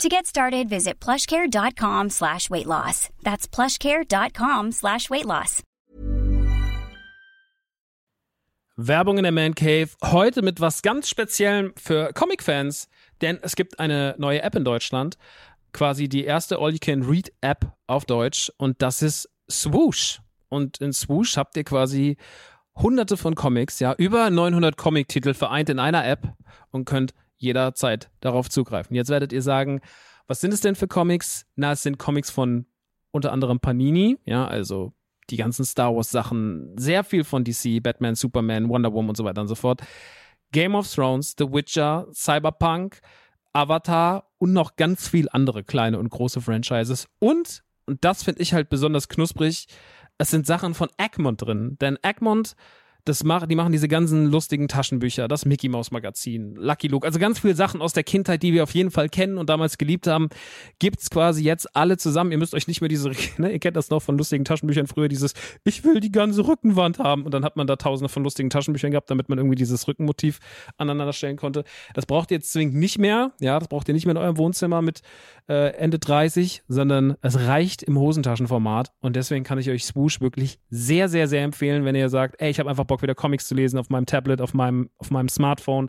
To get started, visit plushcare.com slash weight loss. That's plushcare.com slash weight loss. Werbung in der Man Cave. Heute mit was ganz Speziellem für Comic-Fans, denn es gibt eine neue App in Deutschland. Quasi die erste All-You-Can-Read-App auf Deutsch und das ist Swoosh. Und in Swoosh habt ihr quasi hunderte von Comics, ja, über 900 Comic-Titel vereint in einer App und könnt jederzeit darauf zugreifen. Jetzt werdet ihr sagen, was sind es denn für Comics? Na, es sind Comics von unter anderem Panini, ja, also die ganzen Star Wars Sachen, sehr viel von DC, Batman, Superman, Wonder Woman und so weiter und so fort. Game of Thrones, The Witcher, Cyberpunk, Avatar und noch ganz viel andere kleine und große Franchises. Und, und das finde ich halt besonders knusprig, es sind Sachen von Egmont drin. Denn Egmont das mach, die machen diese ganzen lustigen Taschenbücher, das Mickey Mouse Magazin, Lucky Luke, also ganz viele Sachen aus der Kindheit, die wir auf jeden Fall kennen und damals geliebt haben, gibt's quasi jetzt alle zusammen. Ihr müsst euch nicht mehr diese, ne, ihr kennt das noch von lustigen Taschenbüchern früher, dieses, ich will die ganze Rückenwand haben und dann hat man da tausende von lustigen Taschenbüchern gehabt, damit man irgendwie dieses Rückenmotiv aneinander stellen konnte. Das braucht ihr jetzt zwingend nicht mehr, ja, das braucht ihr nicht mehr in eurem Wohnzimmer mit äh, Ende 30, sondern es reicht im Hosentaschenformat und deswegen kann ich euch Swoosh wirklich sehr, sehr, sehr empfehlen, wenn ihr sagt, ey, ich habe einfach Bock wieder Comics zu lesen auf meinem Tablet, auf meinem, auf meinem Smartphone.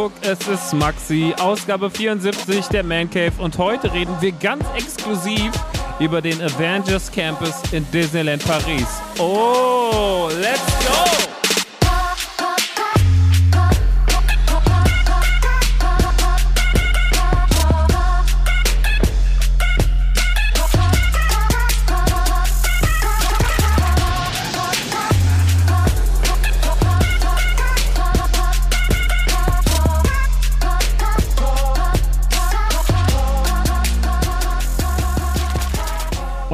Guck, es ist Maxi, Ausgabe 74 der Man Cave und heute reden wir ganz exklusiv über den Avengers Campus in Disneyland Paris. Oh, let's go!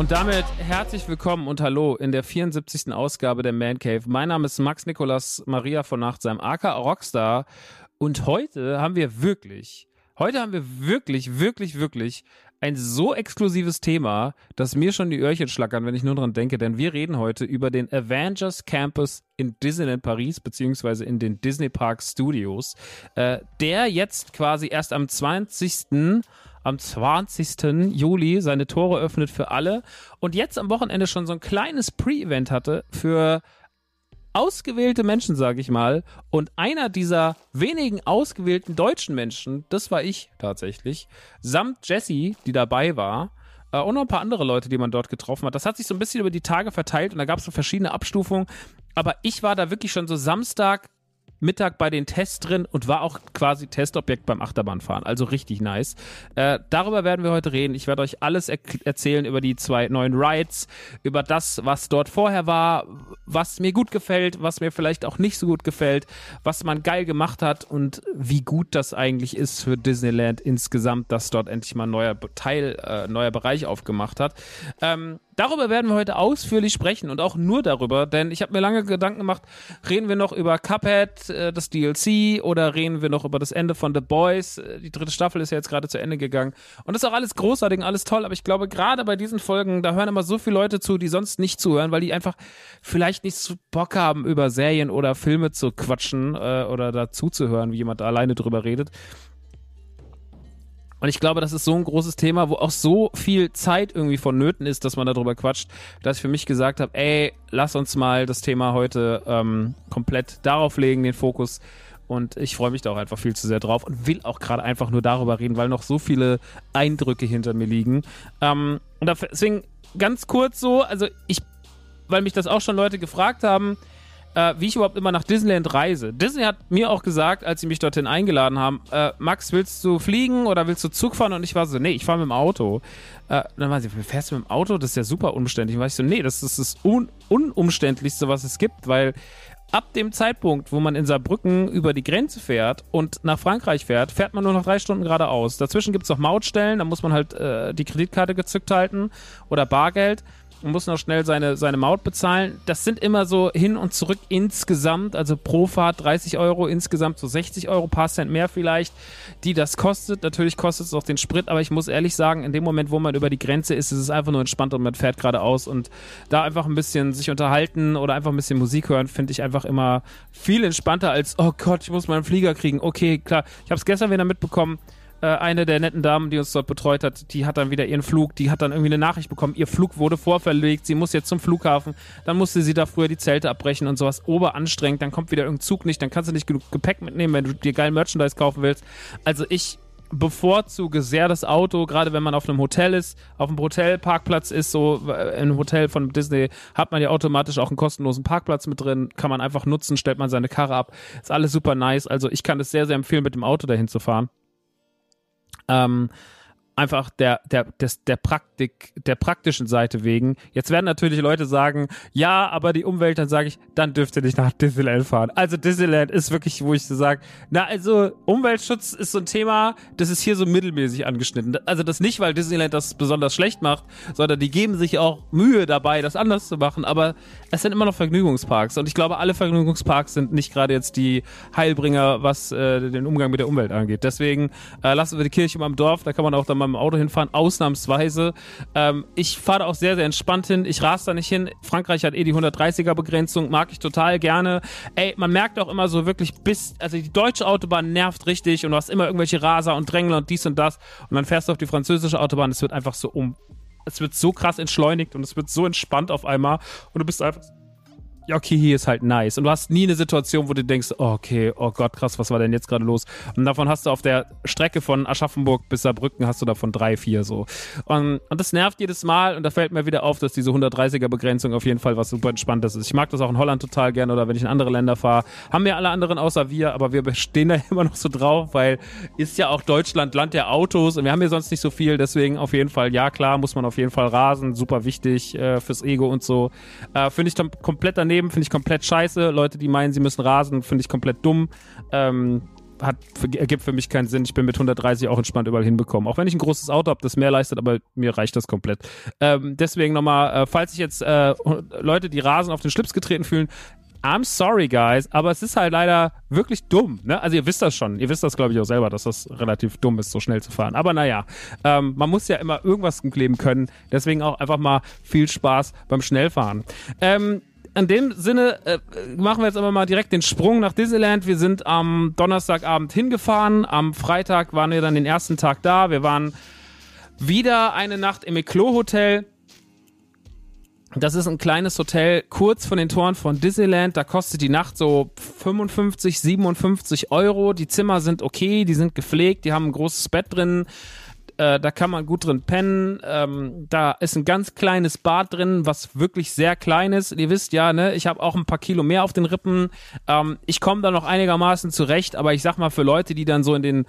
Und damit herzlich willkommen und hallo in der 74. Ausgabe der Man Cave. Mein Name ist Max Nikolas Maria von Nachtsheim, aka Rockstar. Und heute haben wir wirklich, heute haben wir wirklich, wirklich, wirklich ein so exklusives Thema, dass mir schon die Öhrchen schlackern, wenn ich nur dran denke, denn wir reden heute über den Avengers Campus in Disneyland Paris, beziehungsweise in den Disney Park Studios, äh, der jetzt quasi erst am 20 am 20. Juli seine Tore öffnet für alle und jetzt am Wochenende schon so ein kleines Pre-Event hatte für ausgewählte Menschen, sage ich mal. Und einer dieser wenigen ausgewählten deutschen Menschen, das war ich tatsächlich, samt Jessie, die dabei war. Äh, und noch ein paar andere Leute, die man dort getroffen hat. Das hat sich so ein bisschen über die Tage verteilt und da gab es so verschiedene Abstufungen. Aber ich war da wirklich schon so Samstag Mittag bei den Tests drin und war auch quasi Testobjekt beim Achterbahnfahren. Also richtig nice. Äh, darüber werden wir heute reden. Ich werde euch alles er erzählen über die zwei neuen Rides, über das, was dort vorher war, was mir gut gefällt, was mir vielleicht auch nicht so gut gefällt, was man geil gemacht hat und wie gut das eigentlich ist für Disneyland insgesamt, dass dort endlich mal ein neuer Teil, äh, neuer Bereich aufgemacht hat. Ähm, darüber werden wir heute ausführlich sprechen und auch nur darüber, denn ich habe mir lange Gedanken gemacht, reden wir noch über Cuphead, äh, das DLC, oder reden wir noch über das Ende von The Boys? Äh, die dritte Staffel ist ja jetzt gerade zu Ende gegangen. Und das ist auch alles großartig und alles toll, aber ich glaube, gerade bei diesen Folgen, da hören immer so viele Leute zu, die sonst nicht zuhören, weil die einfach vielleicht nicht so Bock haben, über Serien oder Filme zu quatschen äh, oder dazu zu hören, wie jemand alleine drüber redet. Und ich glaube, das ist so ein großes Thema, wo auch so viel Zeit irgendwie vonnöten ist, dass man darüber quatscht, dass ich für mich gesagt habe, ey, lass uns mal das Thema heute ähm, komplett darauf legen, den Fokus. Und ich freue mich da auch einfach viel zu sehr drauf und will auch gerade einfach nur darüber reden, weil noch so viele Eindrücke hinter mir liegen. Ähm, und deswegen ganz kurz so, also ich, weil mich das auch schon Leute gefragt haben, äh, wie ich überhaupt immer nach Disneyland reise. Disney hat mir auch gesagt, als sie mich dorthin eingeladen haben, äh, Max, willst du fliegen oder willst du Zug fahren? Und ich war so, nee, ich fahre mit dem Auto. Äh, dann war sie, fährst du mit dem Auto? Das ist ja super umständlich. Und war ich so, nee, das ist das un unumständlichste, was es gibt, weil ab dem Zeitpunkt, wo man in Saarbrücken über die Grenze fährt und nach Frankreich fährt, fährt man nur noch drei Stunden geradeaus. Dazwischen gibt es noch Mautstellen, da muss man halt äh, die Kreditkarte gezückt halten oder Bargeld und muss noch schnell seine, seine Maut bezahlen. Das sind immer so hin und zurück insgesamt, also pro Fahrt 30 Euro, insgesamt so 60 Euro, paar Cent mehr vielleicht, die das kostet. Natürlich kostet es auch den Sprit, aber ich muss ehrlich sagen, in dem Moment, wo man über die Grenze ist, ist es einfach nur entspannt und man fährt geradeaus und da einfach ein bisschen sich unterhalten oder einfach ein bisschen Musik hören, finde ich einfach immer viel entspannter als, oh Gott, ich muss meinen Flieger kriegen. Okay, klar. Ich habe es gestern wieder mitbekommen äh, eine der netten Damen, die uns dort betreut hat, die hat dann wieder ihren Flug, die hat dann irgendwie eine Nachricht bekommen, ihr Flug wurde vorverlegt, sie muss jetzt zum Flughafen, dann musste sie da früher die Zelte abbrechen und sowas, oberanstrengend, dann kommt wieder irgendein Zug nicht, dann kannst du nicht genug Gepäck mitnehmen, wenn du dir geil Merchandise kaufen willst. Also ich bevorzuge sehr das Auto, gerade wenn man auf einem Hotel ist, auf einem Hotelparkplatz ist, so äh, im Hotel von Disney hat man ja automatisch auch einen kostenlosen Parkplatz mit drin, kann man einfach nutzen, stellt man seine Karre ab, ist alles super nice, also ich kann es sehr, sehr empfehlen, mit dem Auto dahin zu fahren. Ähm, einfach der, der, des, der Praktik, der praktischen Seite wegen. Jetzt werden natürlich Leute sagen, ja, aber die Umwelt, dann sage ich, dann dürft ihr nicht nach Disneyland fahren. Also Disneyland ist wirklich, wo ich so sage, na, also Umweltschutz ist so ein Thema, das ist hier so mittelmäßig angeschnitten. Also das nicht, weil Disneyland das besonders schlecht macht, sondern die geben sich auch Mühe dabei, das anders zu machen, aber es sind immer noch Vergnügungsparks und ich glaube, alle Vergnügungsparks sind nicht gerade jetzt die Heilbringer, was äh, den Umgang mit der Umwelt angeht. Deswegen äh, lassen wir die Kirche mal im Dorf, da kann man auch dann mal mit dem Auto hinfahren, ausnahmsweise. Ähm, ich fahre da auch sehr, sehr entspannt hin. Ich rase da nicht hin. Frankreich hat eh die 130er Begrenzung, mag ich total gerne. Ey, man merkt auch immer so wirklich bis, also die deutsche Autobahn nervt richtig und du hast immer irgendwelche Raser und Drängler und dies und das und dann fährst du auf die französische Autobahn, es wird einfach so um, es wird so krass entschleunigt und es wird so entspannt auf einmal und du bist einfach ja, okay, hier ist halt nice. Und du hast nie eine Situation, wo du denkst, oh, okay, oh Gott, krass, was war denn jetzt gerade los? Und davon hast du auf der Strecke von Aschaffenburg bis Saarbrücken hast du davon drei, vier so. Und, und das nervt jedes Mal und da fällt mir wieder auf, dass diese 130er Begrenzung auf jeden Fall was super entspanntes ist. Ich mag das auch in Holland total gerne oder wenn ich in andere Länder fahre. Haben wir alle anderen außer wir, aber wir stehen da immer noch so drauf, weil ist ja auch Deutschland Land der Autos und wir haben hier sonst nicht so viel, deswegen auf jeden Fall, ja klar, muss man auf jeden Fall rasen, super wichtig äh, fürs Ego und so. Äh, Finde ich komplett daneben daneben, finde ich komplett scheiße. Leute, die meinen, sie müssen rasen, finde ich komplett dumm. Ähm, hat, ergibt für mich keinen Sinn. Ich bin mit 130 auch entspannt überall hinbekommen. Auch wenn ich ein großes Auto habe, das mehr leistet, aber mir reicht das komplett. Ähm, deswegen nochmal, äh, falls sich jetzt äh, Leute, die Rasen auf den Schlips getreten fühlen, I'm sorry, guys, aber es ist halt leider wirklich dumm. Ne? Also ihr wisst das schon. Ihr wisst das, glaube ich, auch selber, dass das relativ dumm ist, so schnell zu fahren. Aber naja, ähm, man muss ja immer irgendwas im Leben können. Deswegen auch einfach mal viel Spaß beim Schnellfahren. Ähm, in dem Sinne äh, machen wir jetzt aber mal direkt den Sprung nach Disneyland. Wir sind am Donnerstagabend hingefahren. Am Freitag waren wir dann den ersten Tag da. Wir waren wieder eine Nacht im Eclos Hotel. Das ist ein kleines Hotel kurz von den Toren von Disneyland. Da kostet die Nacht so 55, 57 Euro. Die Zimmer sind okay, die sind gepflegt, die haben ein großes Bett drin. Äh, da kann man gut drin pennen. Ähm, da ist ein ganz kleines Bad drin, was wirklich sehr klein ist. Ihr wisst ja, ne, ich habe auch ein paar Kilo mehr auf den Rippen. Ähm, ich komme da noch einigermaßen zurecht, aber ich sag mal, für Leute, die dann so in den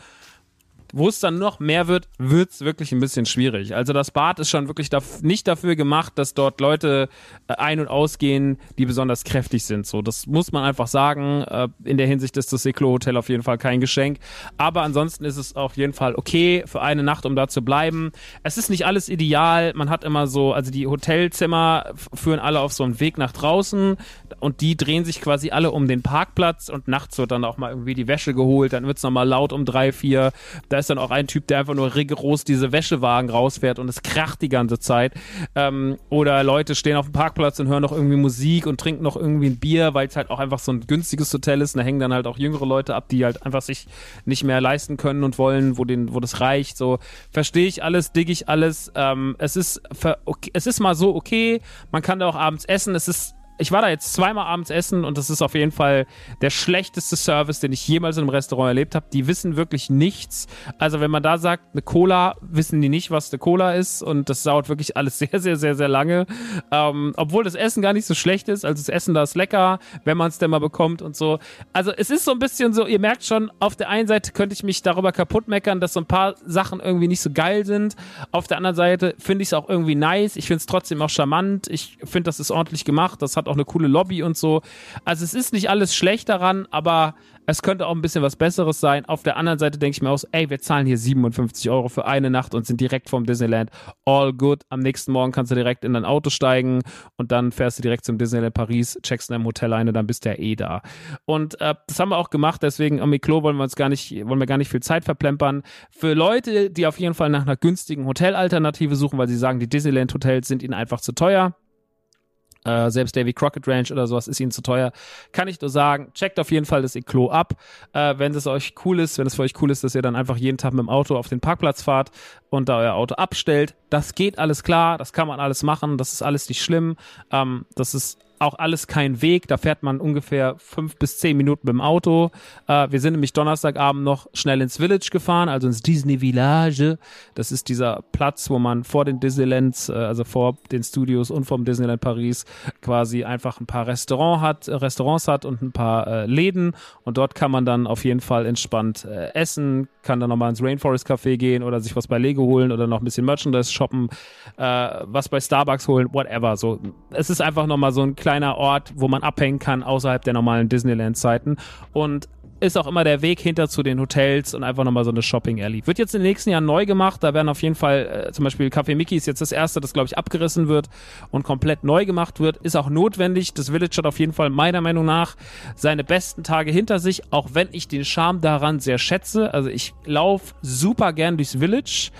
Wo es dann noch mehr wird, wird's wirklich ein bisschen schwierig. Also das Bad ist schon wirklich nicht dafür gemacht, dass dort Leute äh, ein- und ausgehen, die besonders kräftig sind. So, das muss man einfach sagen. Äh, in der Hinsicht ist das Eclo Hotel auf jeden Fall kein Geschenk. Aber ansonsten ist es auf jeden Fall okay für eine Nacht, um da zu bleiben. Es ist nicht alles ideal. Man hat immer so, also die Hotelzimmer führen alle auf so einen Weg nach draußen und die drehen sich quasi alle um den Parkplatz und nachts wird dann auch mal irgendwie die Wäsche geholt, dann wird's nochmal laut um drei, vier. Da ist dann auch ein Typ, der einfach nur rigoros diese Wäschewagen rausfährt und es kracht die ganze Zeit. Ähm, oder Leute stehen auf dem Parkplatz und hören noch irgendwie Musik und trinken noch irgendwie ein Bier, weil es halt auch einfach so ein günstiges Hotel ist. Und da hängen dann halt auch jüngere Leute ab, die halt einfach sich nicht mehr leisten können und wollen, wo, den, wo das reicht. So verstehe ich alles, digge ich alles. Ähm, es ist okay, es ist mal so okay. Man kann da auch abends essen. Es ist ich war da jetzt zweimal abends essen und das ist auf jeden Fall der schlechteste Service, den ich jemals in einem Restaurant erlebt habe. Die wissen wirklich nichts. Also wenn man da sagt, eine Cola, wissen die nicht, was eine Cola ist und das dauert wirklich alles sehr, sehr, sehr, sehr lange. Ähm, obwohl das Essen gar nicht so schlecht ist. Also das Essen da ist lecker, wenn man es denn mal bekommt und so. Also es ist so ein bisschen so, ihr merkt schon, auf der einen Seite könnte ich mich darüber kaputt meckern, dass so ein paar Sachen irgendwie nicht so geil sind. Auf der anderen Seite finde ich es auch irgendwie nice. Ich finde es trotzdem auch charmant. Ich finde, das ist ordentlich gemacht. Das hat auch eine coole Lobby und so. Also es ist nicht alles schlecht daran, aber es könnte auch ein bisschen was Besseres sein. Auf der anderen Seite denke ich mir aus, ey, wir zahlen hier 57 Euro für eine Nacht und sind direkt vom Disneyland. All good. Am nächsten Morgen kannst du direkt in dein Auto steigen und dann fährst du direkt zum Disneyland Paris, checkst in einem Hotel ein und dann bist du ja eh da. Und äh, das haben wir auch gemacht, deswegen am Miklo wollen wir uns gar nicht, wollen wir gar nicht viel Zeit verplempern. Für Leute, die auf jeden Fall nach einer günstigen Hotelalternative suchen, weil sie sagen, die Disneyland Hotels sind ihnen einfach zu teuer äh, selbst Davy Crockett Ranch oder sowas ist ihnen zu teuer. Kann ich nur sagen, checkt auf jeden Fall das Eclo ab. Äh, wenn es euch cool ist, wenn es für euch cool ist, dass ihr dann einfach jeden Tag mit dem Auto auf den Parkplatz fahrt und da euer Auto abstellt. Das geht alles klar, das kann man alles machen, das ist alles nicht schlimm. Ähm, das ist auch alles kein Weg. Da fährt man ungefähr fünf bis zehn Minuten mit dem Auto. Äh, wir sind nämlich Donnerstagabend noch schnell ins Village gefahren, also ins Disney Village. Das ist dieser Platz, wo man vor den Disneylands, äh, also vor den Studios und vom Disneyland Paris quasi einfach ein paar Restaurant hat, Restaurants hat und ein paar äh, Läden. Und dort kann man dann auf jeden Fall entspannt äh, essen, kann dann nochmal ins Rainforest Café gehen oder sich was bei Lego holen oder noch ein bisschen Merchandise shoppen, äh, was bei Starbucks holen, whatever. So, es ist einfach nochmal so ein kleiner Ort, wo man abhängen kann außerhalb der normalen Disneyland-Zeiten. Und ist auch immer der Weg hinter zu den Hotels und einfach nochmal so eine Shopping Alley. Wird jetzt in den nächsten Jahren neu gemacht. Da werden auf jeden Fall äh, zum Beispiel Café Mickey ist jetzt das erste, das glaube ich abgerissen wird und komplett neu gemacht wird. Ist auch notwendig. Das Village hat auf jeden Fall meiner Meinung nach seine besten Tage hinter sich, auch wenn ich den Charme daran sehr schätze. Also ich laufe super gern durchs Village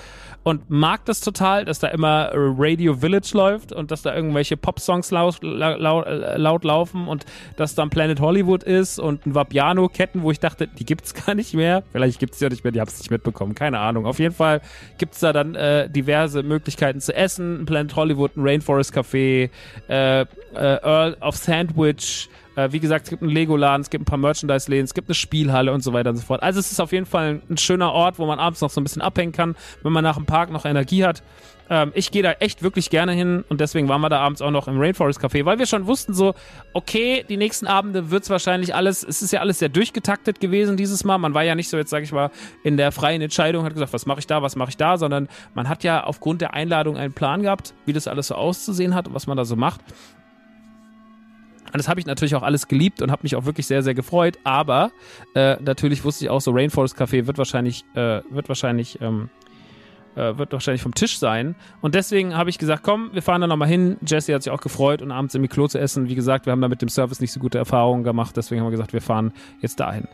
und mag das total, dass da immer Radio Village läuft und dass da irgendwelche Pop-Songs laut, laut, laut, laufen und dass dann Planet Hollywood ist und ein Vapiano-Ketten, wo ich dachte, die gibt's gar nicht mehr. Vielleicht gibt's die ja nicht mehr, die hab's nicht mitbekommen, keine Ahnung. Auf jeden Fall gibt's da dann äh, diverse Möglichkeiten zu essen. Ein Planet Hollywood, ein Rainforest Café, äh, äh, Earl of Sandwich, äh, wie gesagt, es gibt einen Lego-Laden, es gibt ein paar Merchandise-Läden, es gibt eine Spielhalle und so weiter und so fort. Also es ist auf jeden Fall ein, schöner Ort, wo man abends noch so ein bisschen abhängen kann, wenn man nach dem Park noch Energie hat. Ähm, ich gehe da echt wirklich gerne hin und deswegen waren wir da abends auch noch im Rainforest Café, weil wir schon wussten so, okay, die nächsten Abende wird's wahrscheinlich alles, es ist ja alles sehr durchgetaktet gewesen dieses Mal. Man war ja nicht so jetzt, sage ich mal, in der freien Entscheidung, hat gesagt, was mache ich da, was mache ich da, sondern man hat ja aufgrund der Einladung einen Plan gehabt, wie das alles so auszusehen hat und was man da so macht. Das habe ich natürlich auch alles geliebt und habe mich auch wirklich sehr, sehr gefreut. Aber äh, natürlich wusste ich auch so, Rainforest Café wird wahrscheinlich, äh, wird wahrscheinlich, ähm, äh, wird wahrscheinlich vom Tisch sein. Und deswegen habe ich gesagt, komm, wir fahren da nochmal hin. Jesse hat sich auch gefreut und abends im Miklo zu essen. Wie gesagt, wir haben da mit dem Service nicht so gute Erfahrungen gemacht. Deswegen haben wir gesagt, wir fahren jetzt dahin.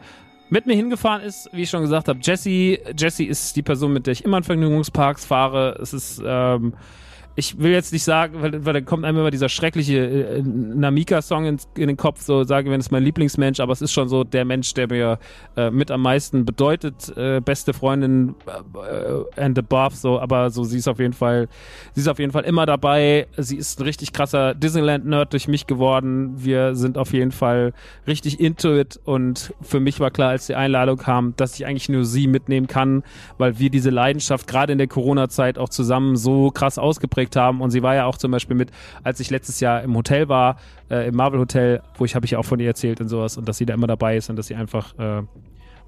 Mit mir hingefahren ist, wie ich schon gesagt habe, Jesse. Jesse ist die Person, mit der ich immer in Vergnügungsparks fahre. Es ist ähm, ich will jetzt nicht sagen, weil, weil da kommt einem immer dieser schreckliche äh, Namika-Song in, in, den Kopf, so sage, wenn es mein Lieblingsmensch, aber es ist schon so der Mensch, der mir äh, mit am meisten bedeutet, äh, beste Freundin äh, and above, so, aber so sie ist auf jeden Fall, sie ist auf jeden Fall immer dabei. Sie ist ein richtig krasser Disneyland-Nerd durch mich geworden. Wir sind auf jeden Fall richtig into it und für mich war klar, als die Einladung kam, dass ich eigentlich nur sie mitnehmen kann, weil wir diese Leidenschaft gerade in der Corona-Zeit auch zusammen so krass ausgeprägt geprägt haben. Und sie war ja auch zum Beispiel mit, als ich letztes Jahr im Hotel war, äh, im Marvel Hotel, wo ich habe ich auch von ihr erzählt und sowas und dass sie da immer dabei ist und dass sie einfach äh,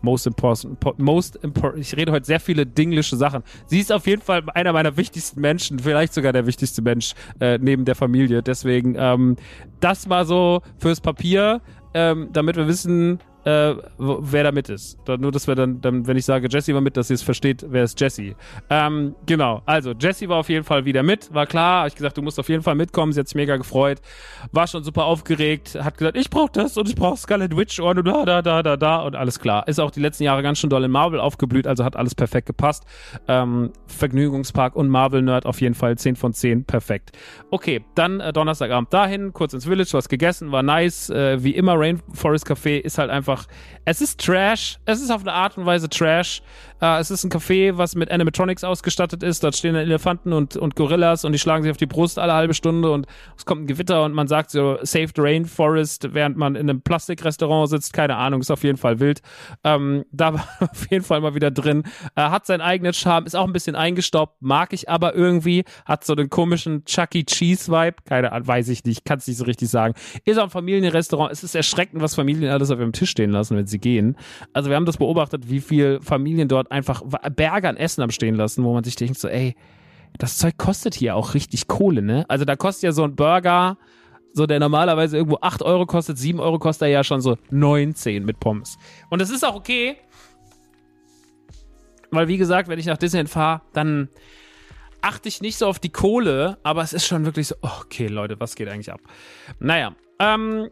most important, most important, ich rede heute sehr viele dinglische Sachen. Sie ist auf jeden Fall einer meiner wichtigsten Menschen, vielleicht sogar der wichtigste Mensch äh, neben der Familie. Deswegen, ähm, das war so fürs Papier, ähm, damit wir wissen, äh, wer da mit ist. Nur, dass wir dann, dann, wenn ich sage, Jesse war mit, dass ihr es versteht, wer ist Jesse. Ähm, genau, also Jesse war auf jeden Fall wieder mit, war klar, hab ich gesagt, du musst auf jeden Fall mitkommen, sie hat sich mega gefreut, war schon super aufgeregt, hat gesagt, ich brauch das und ich brauch Scarlet Witch und da, da, da, da, da und alles klar. Ist auch die letzten Jahre ganz schön doll in Marvel aufgeblüht, also hat alles perfekt gepasst. Ähm, Vergnügungspark und Marvel-Nerd auf jeden Fall 10 von 10, perfekt. Okay, dann äh, Donnerstagabend dahin, kurz ins Village, was gegessen, war nice, äh, wie immer Rainforest Café ist halt einfach einfach, es ist Trash, es ist auf eine Art und Weise Trash. Äh, es ist ein Café, was mit Animatronics ausgestattet ist. Dort stehen Elefanten und, und Gorillas und die schlagen sich auf die Brust alle halbe Stunde und es kommt ein Gewitter und man sagt so, Saved Rainforest, während man in einem Plastikrestaurant sitzt. Keine Ahnung, ist auf jeden Fall wild. Ähm, da war auf jeden Fall mal wieder drin. Äh, hat seinen eigenen Charme, ist auch ein bisschen eingestaubt, mag ich aber irgendwie. Hat so den komischen Chuck E. Cheese Vibe. Keine Ahnung, weiß ich nicht, kann es nicht so richtig sagen. Ist auch ein Familienrestaurant. Es ist erschreckend, was Familien alles auf ihrem Tisch stehen lassen, wenn sie gehen. Also wir haben das beobachtet, wie viel Familien dort einfach Berge an Essen am stehen lassen, wo man sich denkt so, ey, das Zeug kostet hier auch richtig Kohle, ne? Also da kostet ja so ein Burger, so der normalerweise irgendwo 8 Euro kostet, 7 Euro kostet er ja schon so 19 mit Pommes. Und das ist auch okay, weil wie gesagt, wenn ich nach Disneyland fahre, dann achte ich nicht so auf die Kohle, aber es ist schon wirklich so, okay, Leute, was geht eigentlich ab? Naja, ähm,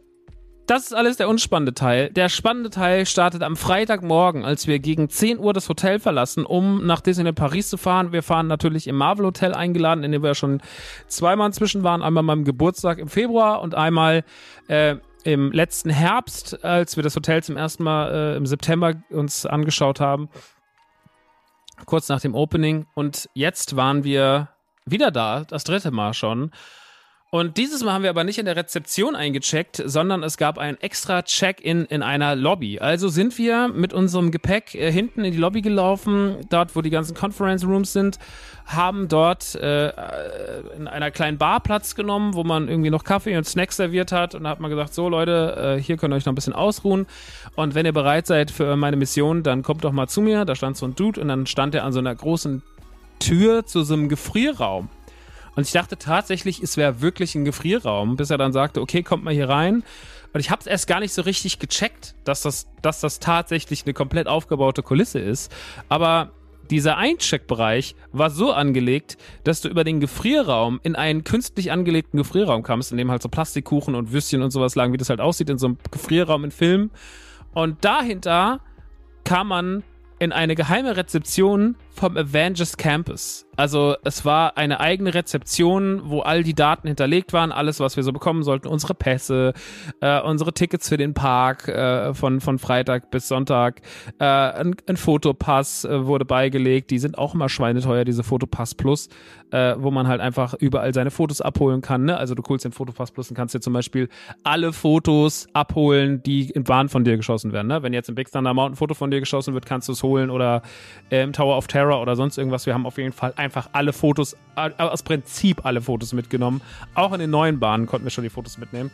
das ist alles der unspannende Teil. Der spannende Teil startet am Freitagmorgen, als wir gegen 10 Uhr das Hotel verlassen, um nach Disneyland Paris zu fahren. Wir fahren natürlich im Marvel Hotel eingeladen, in dem wir schon zweimal inzwischen waren. Einmal meinem Geburtstag im Februar und einmal äh, im letzten Herbst, als wir das Hotel zum ersten Mal äh, im September uns angeschaut haben. Kurz nach dem Opening. Und jetzt waren wir wieder da, das dritte Mal schon. Und dieses Mal haben wir aber nicht in der Rezeption eingecheckt, sondern es gab ein extra Check-in in einer Lobby. Also sind wir mit unserem Gepäck äh, hinten in die Lobby gelaufen, dort wo die ganzen Conference Rooms sind, haben dort äh, in einer kleinen Bar Platz genommen, wo man irgendwie noch Kaffee und Snacks serviert hat und da hat man gesagt, so Leute, äh, hier könnt ihr euch noch ein bisschen ausruhen und wenn ihr bereit seid für meine Mission, dann kommt doch mal zu mir. Da stand so ein Dude und dann stand er an so einer großen Tür zu so einem Gefrierraum. Und ich dachte tatsächlich, es wäre wirklich ein Gefrierraum, bis er dann sagte, okay, kommt mal hier rein. Und ich habe es erst gar nicht so richtig gecheckt, dass das, dass das tatsächlich eine komplett aufgebaute Kulisse ist. Aber dieser Eincheckbereich war so angelegt, dass du über den Gefrierraum in einen künstlich angelegten Gefrierraum kamst, in dem halt so Plastikkuchen und Würstchen und sowas lagen, wie das halt aussieht in so einem Gefrierraum in Filmen. Und dahinter kam man in eine geheime Rezeption vom Avengers Campus. Also es war eine eigene Rezeption, wo all die Daten hinterlegt waren, alles, was wir so bekommen sollten, unsere Pässe, äh, unsere Tickets für den Park äh, von, von Freitag bis Sonntag, äh, ein, ein Fotopass äh, wurde beigelegt, die sind auch immer schweineteuer, diese Fotopass Plus, äh, wo man halt einfach überall seine Fotos abholen kann. Ne? Also du holst den Fotopass Plus und kannst dir zum Beispiel alle Fotos abholen, die in Bahn von dir geschossen werden. Ne? Wenn jetzt im Big Thunder Mountain ein Foto von dir geschossen wird, kannst du es holen oder im Tower of Terror Terror oder sonst irgendwas. Wir haben auf jeden Fall einfach alle Fotos, äh, aus Prinzip alle Fotos mitgenommen. Auch in den neuen Bahnen konnten wir schon die Fotos mitnehmen.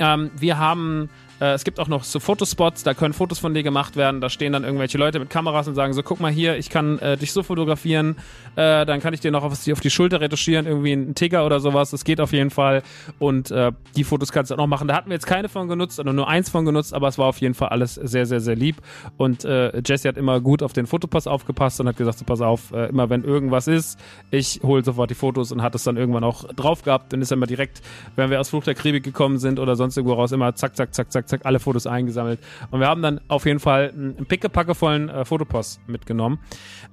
Ähm, wir haben es gibt auch noch so Fotospots, da können Fotos von dir gemacht werden. Da stehen dann irgendwelche Leute mit Kameras und sagen so, guck mal hier, ich kann äh, dich so fotografieren, äh, dann kann ich dir noch auf, auf die Schulter retuschieren, irgendwie ein Ticker oder sowas. Das geht auf jeden Fall. Und äh, die Fotos kannst du auch noch machen. Da hatten wir jetzt keine von genutzt, oder nur eins von genutzt, aber es war auf jeden Fall alles sehr, sehr, sehr lieb. Und äh, Jesse hat immer gut auf den Fotopass aufgepasst und hat gesagt, so pass auf, äh, immer wenn irgendwas ist, ich hole sofort die Fotos und hat es dann irgendwann auch drauf gehabt. Dann ist er immer direkt, wenn wir aus Flucht der Karibik gekommen sind oder sonst irgendwo raus, immer zack, zack, zack, zack, zack, zack, alle Fotos eingesammelt. Und wir haben dann auf jeden Fall einen pickepackevollen äh, Fotopost mitgenommen.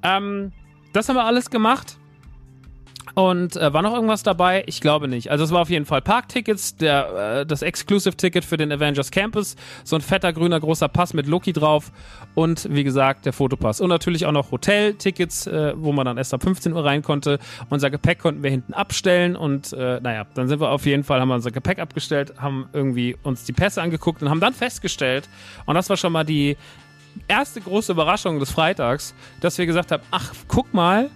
Ähm, das haben wir alles gemacht. Und äh, war noch irgendwas dabei? Ich glaube nicht. Also es war auf jeden Fall Parktickets, der, äh, das Exclusive-Ticket für den Avengers Campus, so ein fetter grüner großer Pass mit Loki drauf und wie gesagt der Fotopass. Und natürlich auch noch Hoteltickets, äh, wo man dann erst ab 15 Uhr rein konnte. Unser Gepäck konnten wir hinten abstellen und äh, naja, dann sind wir auf jeden Fall, haben wir unser Gepäck abgestellt, haben irgendwie uns die Pässe angeguckt und haben dann festgestellt, und das war schon mal die erste große Überraschung des Freitags, dass wir gesagt haben, ach, guck mal,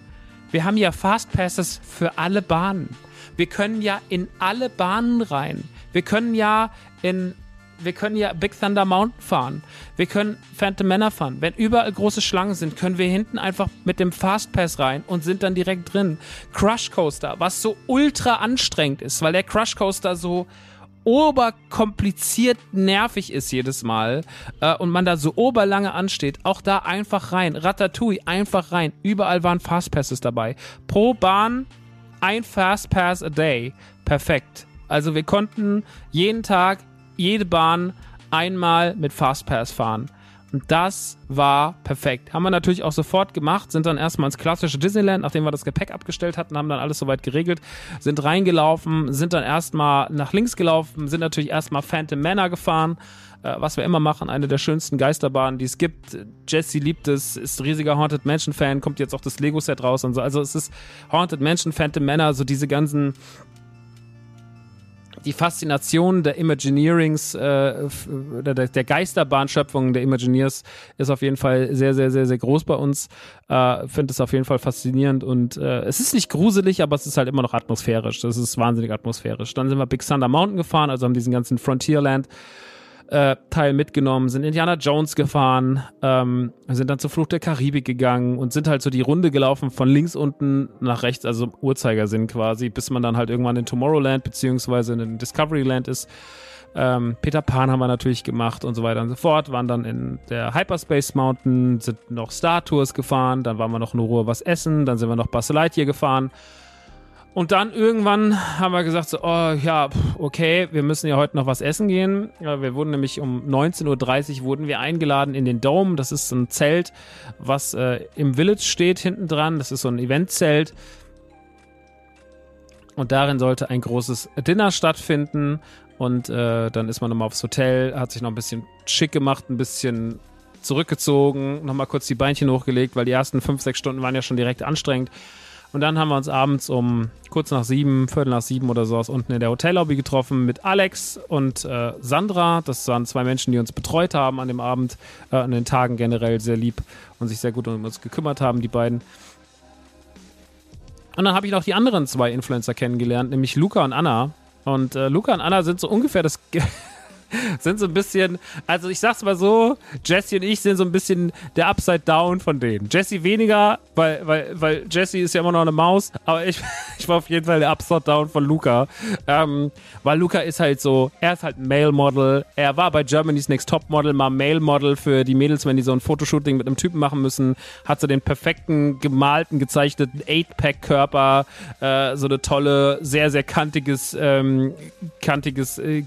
wir haben ja Fastpasses für alle Bahnen. Wir können ja in alle Bahnen rein. Wir können ja in wir können ja Big Thunder Mountain fahren. Wir können Phantom Manor fahren. Wenn überall große Schlangen sind, können wir hinten einfach mit dem Fastpass rein und sind dann direkt drin. Crush Coaster, was so ultra anstrengend ist, weil der Crush Coaster so oberkompliziert nervig ist jedes Mal äh, und man da so oberlange ansteht, auch da einfach rein. Ratatouille, einfach rein. Überall waren Fastpasses dabei. Pro Bahn ein Fastpass a day. Perfekt. Also wir konnten jeden Tag, jede Bahn einmal mit Fastpass fahren. Und das war perfekt. Haben wir natürlich auch sofort gemacht, sind dann erstmal ins klassische Disneyland, nachdem wir das Gepäck abgestellt hatten, haben dann alles soweit geregelt, sind reingelaufen, sind dann erstmal nach links gelaufen, sind natürlich erstmal Phantom Manor gefahren, äh, was wir immer machen, eine der schönsten Geisterbahnen, die es gibt. Jesse liebt es, ist riesiger Haunted Mansion Fan, kommt jetzt auch das Lego Set raus und so. Also es ist Haunted Mansion, Phantom Manor, so diese ganzen die Faszination der Imagineerings, äh, der, der Geisterbahnschöpfung der Imagineers ist auf jeden Fall sehr, sehr, sehr, sehr groß bei uns. Äh, Finde es auf jeden Fall faszinierend und äh, es ist nicht gruselig, aber es ist halt immer noch atmosphärisch. Das ist wahnsinnig atmosphärisch. Dann sind wir Big Thunder Mountain gefahren, also haben diesen ganzen Frontierland äh, Teil mitgenommen, sind Indiana Jones gefahren, ähm, sind dann zur Flucht der Karibik gegangen und sind halt so die Runde gelaufen von links unten nach rechts, also Uhrzeigersinn quasi, bis man dann halt irgendwann in Tomorrowland beziehungsweise in Discoveryland ist. Ähm, Peter Pan haben wir natürlich gemacht und so weiter und so fort. Waren dann in der Hyperspace Mountain, sind noch Star Tours gefahren, dann waren wir noch in Ruhe was essen, dann sind wir noch Buzz Lightyear gefahren. Und dann irgendwann haben wir gesagt, so, oh ja, okay, wir müssen ja heute noch was essen gehen. Wir wurden nämlich um 19.30 Uhr wurden wir eingeladen in den Dome. Das ist ein Zelt, was äh, im Village steht hinten dran. Das ist so ein Eventzelt. Und darin sollte ein großes Dinner stattfinden. Und äh, dann ist man nochmal aufs Hotel, hat sich noch ein bisschen schick gemacht, ein bisschen zurückgezogen, nochmal kurz die Beinchen hochgelegt, weil die ersten fünf, sechs Stunden waren ja schon direkt anstrengend. Und dann haben wir uns abends um kurz nach sieben, Viertel nach sieben oder so aus unten in der Hotellobby getroffen mit Alex und äh, Sandra. Das waren zwei Menschen, die uns betreut haben an dem Abend, äh, an den Tagen generell sehr lieb und sich sehr gut um uns gekümmert haben, die beiden. Und dann habe ich noch die anderen zwei Influencer kennengelernt, nämlich Luca und Anna. Und äh, Luca und Anna sind so ungefähr das sind so ein bisschen, also ich sag's mal so, Jesse und ich sind so ein bisschen der Upside Down von denen. Jesse weniger, weil, weil, weil Jesse ist ja immer noch eine Maus, aber ich, ich war auf jeden Fall der Upside Down von Luca. Ähm, weil Luca ist halt so, er ist halt Male Model, er war bei Germany's Next Top Model mal Male Model für die Mädels, wenn die so ein Fotoshooting mit einem Typen machen müssen, hat so den perfekten, gemalten, gezeichneten 8-Pack-Körper, äh, so eine tolle, sehr, sehr kantiges, ähm, kantiges äh,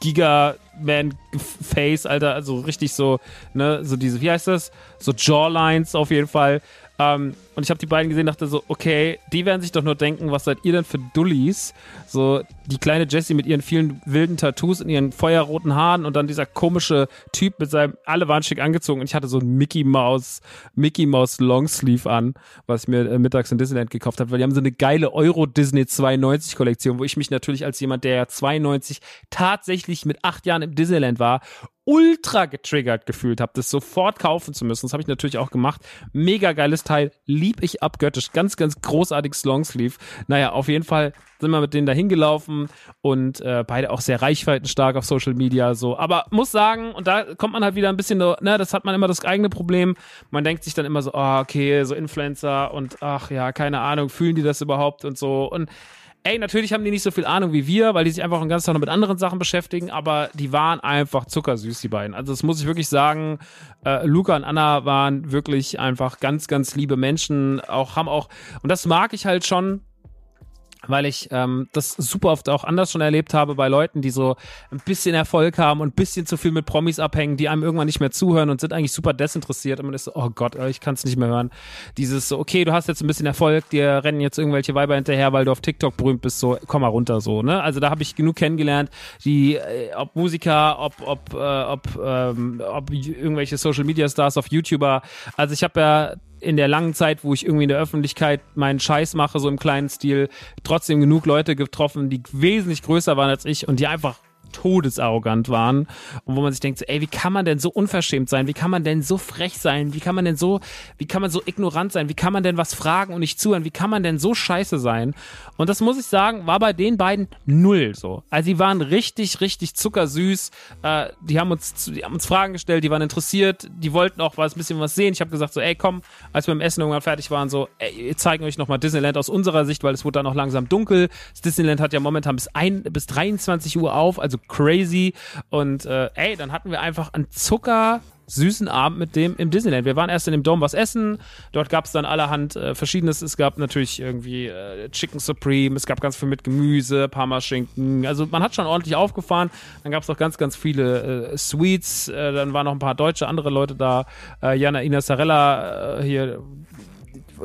Giga-Man-Face, Alter, also richtig so, ne, so diese, wie heißt das? So Jawlines auf jeden Fall. Ähm, und ich habe die beiden gesehen, dachte so, okay, die werden sich doch nur denken, was seid ihr denn für Dullis? So die kleine Jessie mit ihren vielen wilden Tattoos und ihren feuerroten Haaren und dann dieser komische Typ mit seinem, alle waren schick angezogen und ich hatte so ein Mickey Mouse, Mickey Mouse Longsleeve an, was ich mir äh, mittags in Disneyland gekauft habe, weil die haben so eine geile Euro Disney 92 Kollektion, wo ich mich natürlich als jemand, der ja 92 tatsächlich mit acht Jahren im Disneyland war ultra getriggert gefühlt habe, das sofort kaufen zu müssen. Das habe ich natürlich auch gemacht. Mega geiles Teil, lieb ich abgöttisch. Ganz, ganz großartiges Longsleeve. Naja, auf jeden Fall sind wir mit denen da hingelaufen und äh, beide auch sehr reichweitenstark auf Social Media so. Aber muss sagen, und da kommt man halt wieder ein bisschen, ne, das hat man immer das eigene Problem. Man denkt sich dann immer so, oh, okay, so Influencer und ach ja, keine Ahnung, fühlen die das überhaupt und so. Und ey, natürlich haben die nicht so viel Ahnung wie wir, weil die sich einfach den ganzen Tag noch mit anderen Sachen beschäftigen, aber die waren einfach zuckersüß, die beiden. Also das muss ich wirklich sagen. Äh, Luca und Anna waren wirklich einfach ganz, ganz liebe Menschen, auch haben auch, und das mag ich halt schon, weil ich ähm, das super oft auch anders schon erlebt habe bei Leuten, die so ein bisschen Erfolg haben und ein bisschen zu viel mit Promis abhängen, die einem irgendwann nicht mehr zuhören und sind eigentlich super desinteressiert und man ist so, oh Gott, ich kann es nicht mehr hören. Dieses so, okay, du hast jetzt ein bisschen Erfolg, dir rennen jetzt irgendwelche Weiber hinterher, weil du auf TikTok berühmt bist, so, komm mal runter, so, ne? Also da habe ich genug kennengelernt, die, äh, ob Musiker, ob, ob, äh, ob, ähm, ob irgendwelche Social Media Stars auf YouTuber. Also ich habe ja in der langen Zeit, wo ich irgendwie in der Öffentlichkeit meinen Scheiß mache, so im kleinen Stil, trotzdem genug Leute getroffen, die wesentlich größer waren als ich und die einfach todesarrogant waren und wo man sich denkt, ey, wie kann man denn so unverschämt sein? Wie kann man denn so frech sein? Wie kann man denn so, wie kann man so ignorant sein? Wie kann man denn was fragen und nicht zuhören? Wie kann man denn so scheiße sein? Und das muss ich sagen, war bei den beiden null so. Also die waren richtig, richtig zuckersüß. Äh, die haben uns, die haben uns Fragen gestellt, die waren interessiert, die wollten auch was, ein bisschen was sehen. Ich habe gesagt so, ey, komm, als wir im Essen irgendwann fertig waren, so, ey, wir zeigen euch nochmal Disneyland aus unserer Sicht, weil es wurde dann auch langsam dunkel. Das Disneyland hat ja momentan bis ein, bis 23 Uhr auf, also crazy. Und äh, ey, dann hatten wir einfach einen Zucker süßen Abend mit dem im Disneyland. Wir waren erst in dem Dome was essen. Dort gab es dann allerhand äh, Verschiedenes. Es gab natürlich irgendwie äh, Chicken Supreme. Es gab ganz viel mit Gemüse, Parmaschinken. Also man hat schon ordentlich aufgefahren. Dann gab es auch ganz, ganz viele äh, Sweets. Äh, dann waren noch ein paar deutsche andere Leute da. Äh, Jana Ina Sarella äh, hier,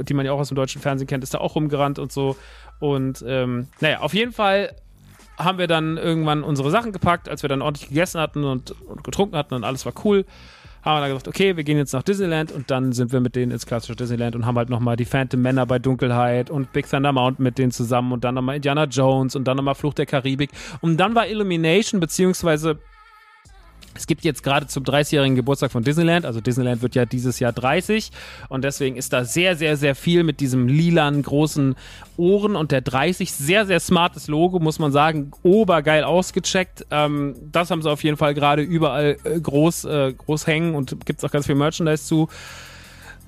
die man ja auch aus dem deutschen Fernsehen kennt, ist da auch rumgerannt und so. Und ähm, naja, auf jeden Fall haben wir dann irgendwann unsere Sachen gepackt, als wir dann ordentlich gegessen hatten und, und getrunken hatten und alles war cool haben wir dann gesagt, okay, wir gehen jetzt nach Disneyland und dann sind wir mit denen ins klassische Disneyland und haben halt nochmal die Phantom Männer bei Dunkelheit und Big Thunder Mountain mit denen zusammen und dann nochmal Indiana Jones und dann nochmal Fluch der Karibik. Und dann war Illumination beziehungsweise es gibt jetzt gerade zum 30-jährigen Geburtstag von Disneyland, also Disneyland wird ja dieses Jahr 30 und deswegen ist da sehr, sehr, sehr viel mit diesem lilanen großen Ohren und der 30. Sehr, sehr smartes Logo, muss man sagen. Obergeil ausgecheckt. Ähm, das haben sie auf jeden Fall gerade überall äh, groß, äh, groß hängen und gibt es auch ganz viel Merchandise zu.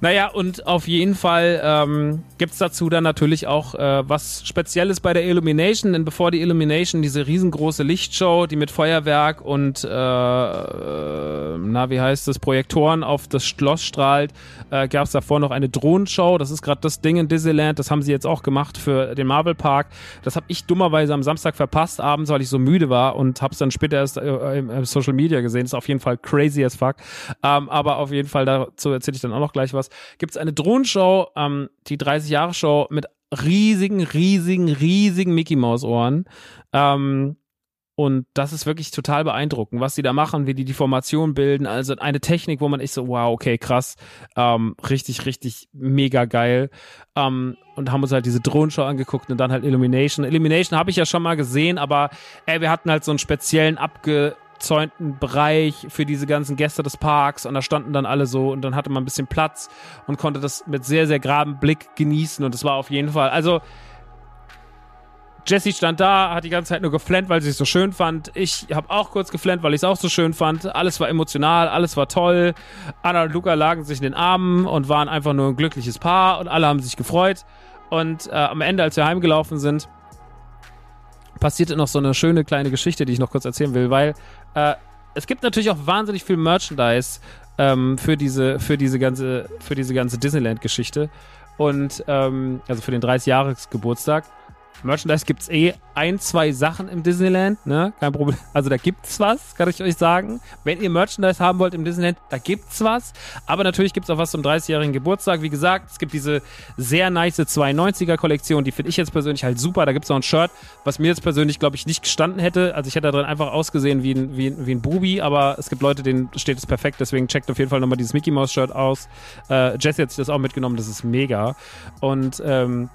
Naja, und auf jeden Fall ähm, gibt dazu dann natürlich auch äh, was Spezielles bei der Illumination, denn bevor die Illumination, diese riesengroße Lichtshow, die mit Feuerwerk und, äh, äh, na, wie heißt das, Projektoren auf das Schloss strahlt, äh, gab es davor noch eine Drohnenshow. Das ist gerade das Ding in Disneyland, das haben sie jetzt auch gemacht für den Marvel Park. Das habe ich dummerweise am Samstag verpasst, abends, weil ich so müde war und habe es dann später erst äh, im, Social Media gesehen. Das ist auf jeden Fall crazy as fuck. Ähm, aber auf jeden Fall, dazu erzähle ich dann auch noch gleich was gibt es eine Drohnenshow, ähm, die 30-Jahre-Show mit riesigen, riesigen, riesigen Mickey Maus Ohren. Ähm, und das ist wirklich total beeindruckend, was die da machen, wie die die Formation bilden. Also eine Technik, wo man ist so, wow, okay, krass, ähm, richtig, richtig mega geil. Ähm, und haben uns halt diese Drohnenshow angeguckt und dann halt Illumination. Illumination habe ich ja schon mal gesehen, aber ey, wir hatten halt so einen speziellen abge abgezäunten Bereich für diese ganzen Gäste des Parks und da standen dann alle so und dann hatte man ein bisschen Platz und konnte das mit sehr, sehr geradem Blick genießen und es war auf jeden Fall, also Jessie stand da, hat die ganze Zeit nur geflennt, weil sie es so schön fand. Ich habe auch kurz geflennt, weil ich es auch so schön fand. Alles war emotional, alles war toll. Anna und Luca lagen sich in den Armen und waren einfach nur ein glückliches Paar und alle haben sich gefreut. Und äh, am Ende, als wir heimgelaufen sind, passierte noch so eine schöne kleine Geschichte, die ich noch kurz erzählen will, weil äh, es gibt natürlich auch wahnsinnig viel Merchandise ähm, für diese, für diese ganze, für diese ganze Disneyland-Geschichte. Und ähm, also für den 30-Jahres-Geburtstag. Merchandise gibt es eh ein, zwei Sachen im Disneyland, ne? Kein Problem. Also da gibt's was, kann ich euch sagen. Wenn ihr Merchandise haben wollt im Disneyland, da gibt's was. Aber natürlich gibt's auch was zum 30-jährigen Geburtstag. Wie gesagt, es gibt diese sehr nice 92er Kollektion, die finde ich jetzt persönlich halt super. Da gibt's auch ein Shirt, was mir jetzt persönlich, glaube ich, nicht gestanden hätte. Also ich hätte da drin einfach ausgesehen wie ein, wie, wie ein Bubi, aber es gibt Leute, denen steht es perfekt. Deswegen checkt auf jeden Fall nochmal dieses Mickey Mouse Shirt aus. Äh, Jesse hat sich das auch mitgenommen, das ist mega. Und ähm,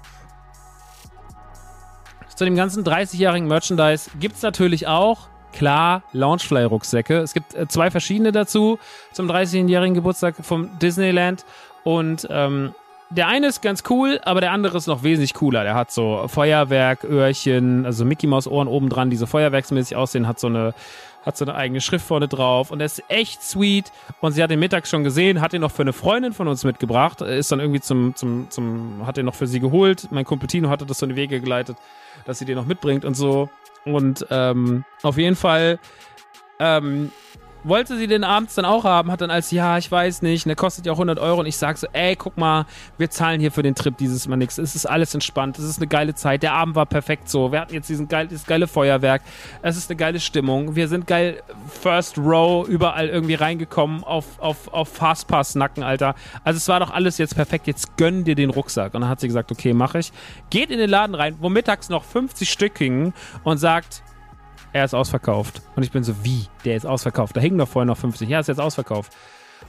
zu dem ganzen 30-jährigen Merchandise gibt es natürlich auch, klar, Launchfly-Rucksäcke. Es gibt äh, zwei verschiedene dazu zum 30-jährigen Geburtstag vom Disneyland. Und ähm, der eine ist ganz cool, aber der andere ist noch wesentlich cooler. Der hat so Feuerwerköhrchen, also Mickey Maus Ohren oben dran, die so feuerwerksmäßig aussehen, hat so eine hat so eine eigene Schrift vorne drauf und er ist echt sweet und sie hat den Mittag schon gesehen, hat ihn noch für eine Freundin von uns mitgebracht, ist dann irgendwie zum, zum, zum, hat den noch für sie geholt. Mein Kumpel Tino hatte das so in die Wege geleitet dass sie den noch mitbringt und so. Und ähm, auf jeden Fall ähm, wollte sie den abends dann auch haben, hat dann als, ja, ich weiß nicht, der kostet ja auch 100 Euro und ich sag so, ey, guck mal, wir zahlen hier für den Trip dieses Mal nichts. Es ist alles entspannt, es ist eine geile Zeit, der Abend war perfekt so, wir hatten jetzt diesen geil, dieses geile Feuerwerk, es ist eine geile Stimmung, wir sind geil First Row überall irgendwie reingekommen auf, auf, auf Fastpass-Nacken, Alter. Also es war doch alles jetzt perfekt, jetzt gönn dir den Rucksack. Und dann hat sie gesagt, okay, mach ich. Geht in den Laden rein, wo mittags noch 50 Stück hingen und sagt, er ist ausverkauft. Und ich bin so, wie? Der ist ausverkauft. Da hingen doch vorher noch 50. Ja, ist jetzt ausverkauft.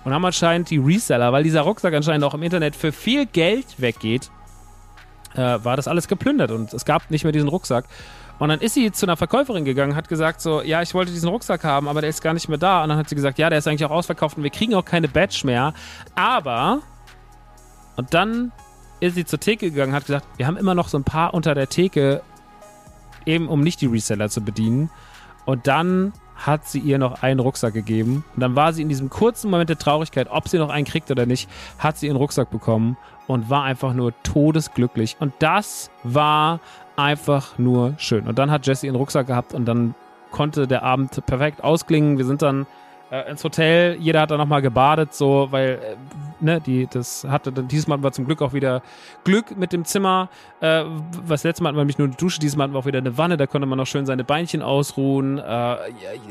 Und haben anscheinend die Reseller, weil dieser Rucksack anscheinend auch im Internet für viel Geld weggeht, äh, war das alles geplündert und es gab nicht mehr diesen Rucksack. Und dann ist sie zu einer Verkäuferin gegangen, hat gesagt so, ja, ich wollte diesen Rucksack haben, aber der ist gar nicht mehr da. Und dann hat sie gesagt, ja, der ist eigentlich auch ausverkauft und wir kriegen auch keine Badge mehr. Aber, und dann ist sie zur Theke gegangen, hat gesagt, wir haben immer noch so ein paar unter der Theke, eben um nicht die Reseller zu bedienen. Und dann hat sie ihr noch einen Rucksack gegeben. Und dann war sie in diesem kurzen Moment der Traurigkeit, ob sie noch einen kriegt oder nicht, hat sie ihren Rucksack bekommen und war einfach nur todesglücklich. Und das war einfach nur schön. Und dann hat Jesse ihren Rucksack gehabt und dann konnte der Abend perfekt ausklingen. Wir sind dann äh, ins Hotel. Jeder hat da nochmal gebadet, so, weil, äh, ne, die, das hatte dieses Mal war zum Glück auch wieder Glück mit dem Zimmer. Äh, was letztes Mal hatten wir nämlich nur eine Dusche, dieses Mal hatten wir auch wieder eine Wanne, da konnte man noch schön seine Beinchen ausruhen. Äh,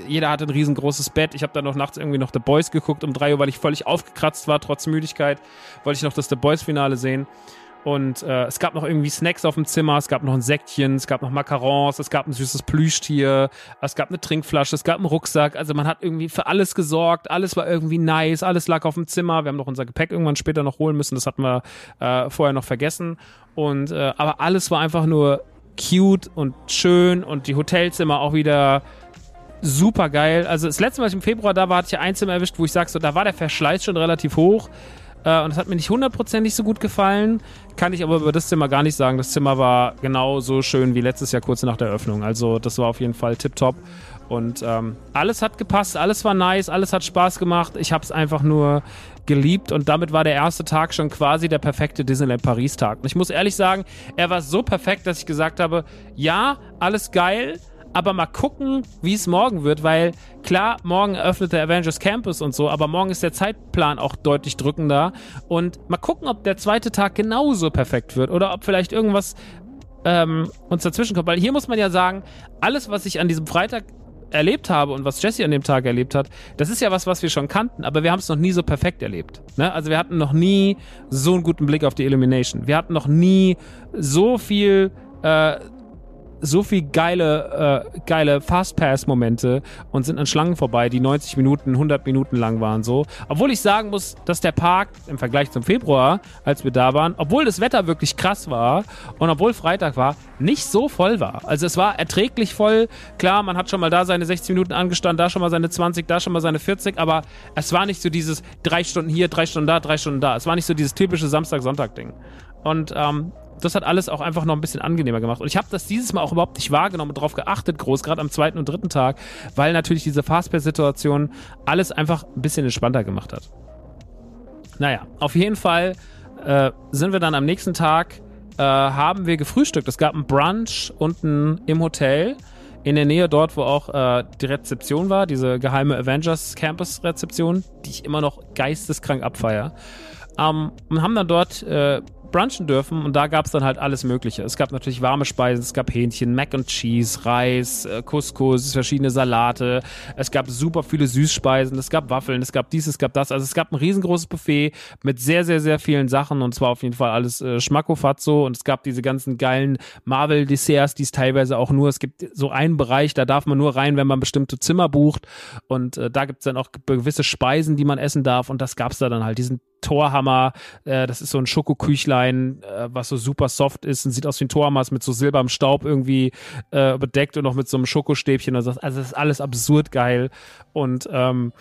jeder hatte ein riesengroßes Bett. Ich habe dann noch nachts irgendwie noch The Boys geguckt um drei Uhr, weil ich völlig aufgekratzt war, trotz Müdigkeit. Wollte ich noch das The Boys-Finale sehen. Und äh, es gab noch irgendwie Snacks auf dem Zimmer, es gab noch ein Säckchen, es gab noch Macarons, es gab ein süßes Plüschtier, es gab eine Trinkflasche, es gab einen Rucksack. Also man hat irgendwie für alles gesorgt, alles war irgendwie nice, alles lag auf dem Zimmer. Wir haben noch unser Gepäck irgendwann später noch holen müssen, das hatten wir äh, vorher noch vergessen. Und äh, aber alles war einfach nur cute und schön und die Hotelzimmer auch wieder super geil. Also das letzte Mal, als ich im Februar da war, hatte ich ein Zimmer erwischt, wo ich sage, so, da war der Verschleiß schon relativ hoch. Äh, und es hat mir nicht hundertprozentig so gut gefallen. Kann ich aber über das Zimmer gar nicht sagen. Das Zimmer war genauso schön wie letztes Jahr kurz nach der Eröffnung. Also das war auf jeden Fall tipptopp. Und ähm, alles hat gepasst, alles war nice, alles hat Spaß gemacht. Ich habe es einfach nur geliebt und damit war der erste Tag schon quasi der perfekte Disneyland Paris Tag. Und ich muss ehrlich sagen, er war so perfekt, dass ich gesagt habe, ja, alles geil, aber mal gucken, wie es morgen wird, weil klar, morgen eröffnet der Avengers Campus und so, aber morgen ist der Zeitplan auch deutlich drückender und mal gucken, ob der zweite Tag genauso perfekt wird oder ob vielleicht irgendwas ähm, uns dazwischen kommt, weil hier muss man ja sagen, alles, was ich an diesem Freitag erlebt habe und was Jesse an dem Tag erlebt hat, das ist ja was, was wir schon kannten, aber wir haben es noch nie so perfekt erlebt. Ne? Also wir hatten noch nie so einen guten Blick auf die Illumination. Wir hatten noch nie so viel äh, so viel geile, äh, geile Fastpass-Momente und sind an Schlangen vorbei, die 90 Minuten, 100 Minuten lang waren so. Obwohl ich sagen muss, dass der Park im Vergleich zum Februar, als wir da waren, obwohl das Wetter wirklich krass war und obwohl Freitag war, nicht so voll war. Also es war erträglich voll. Klar, man hat schon mal da seine 60 Minuten angestanden, da schon mal seine 20, da schon mal seine 40, aber es war nicht so dieses drei Stunden hier, drei Stunden da, drei Stunden da. Es war nicht so dieses typische Samstag-Sonntag-Ding. Und ähm, das hat alles auch einfach noch ein bisschen angenehmer gemacht. Und ich habe das dieses Mal auch überhaupt nicht wahrgenommen und darauf geachtet, groß, gerade am zweiten und dritten Tag, weil natürlich diese Fastpass-Situation alles einfach ein bisschen entspannter gemacht hat. Naja, auf jeden Fall äh, sind wir dann am nächsten Tag, äh, haben wir gefrühstückt. Es gab einen Brunch unten im Hotel in der Nähe dort, wo auch äh, die Rezeption war, diese geheime Avengers Campus Rezeption, die ich immer noch geisteskrank abfeier. Ähm, und haben dann dort äh, brunchen dürfen und da gab es dann halt alles Mögliche. Es gab natürlich warme Speisen, es gab Hähnchen, Mac and Cheese, Reis, äh, Couscous, verschiedene Salate, es gab super viele Süßspeisen, es gab Waffeln, es gab dies, es gab das. Also es gab ein riesengroßes Buffet mit sehr, sehr, sehr vielen Sachen und zwar auf jeden Fall alles äh, Schmackofatzo und es gab diese ganzen geilen Marvel-Desserts, die es teilweise auch nur, es gibt so einen Bereich, da darf man nur rein, wenn man bestimmte Zimmer bucht und äh, da gibt es dann auch gewisse Speisen, die man essen darf und das gab es da dann halt, diesen Torhammer, äh, das ist so ein Schokoküchlein, äh, was so super soft ist und sieht aus wie ein Torhammer, ist mit so silbernem Staub irgendwie äh, bedeckt und noch mit so einem Schokostäbchen. Also das ist alles absurd geil. Und ähm,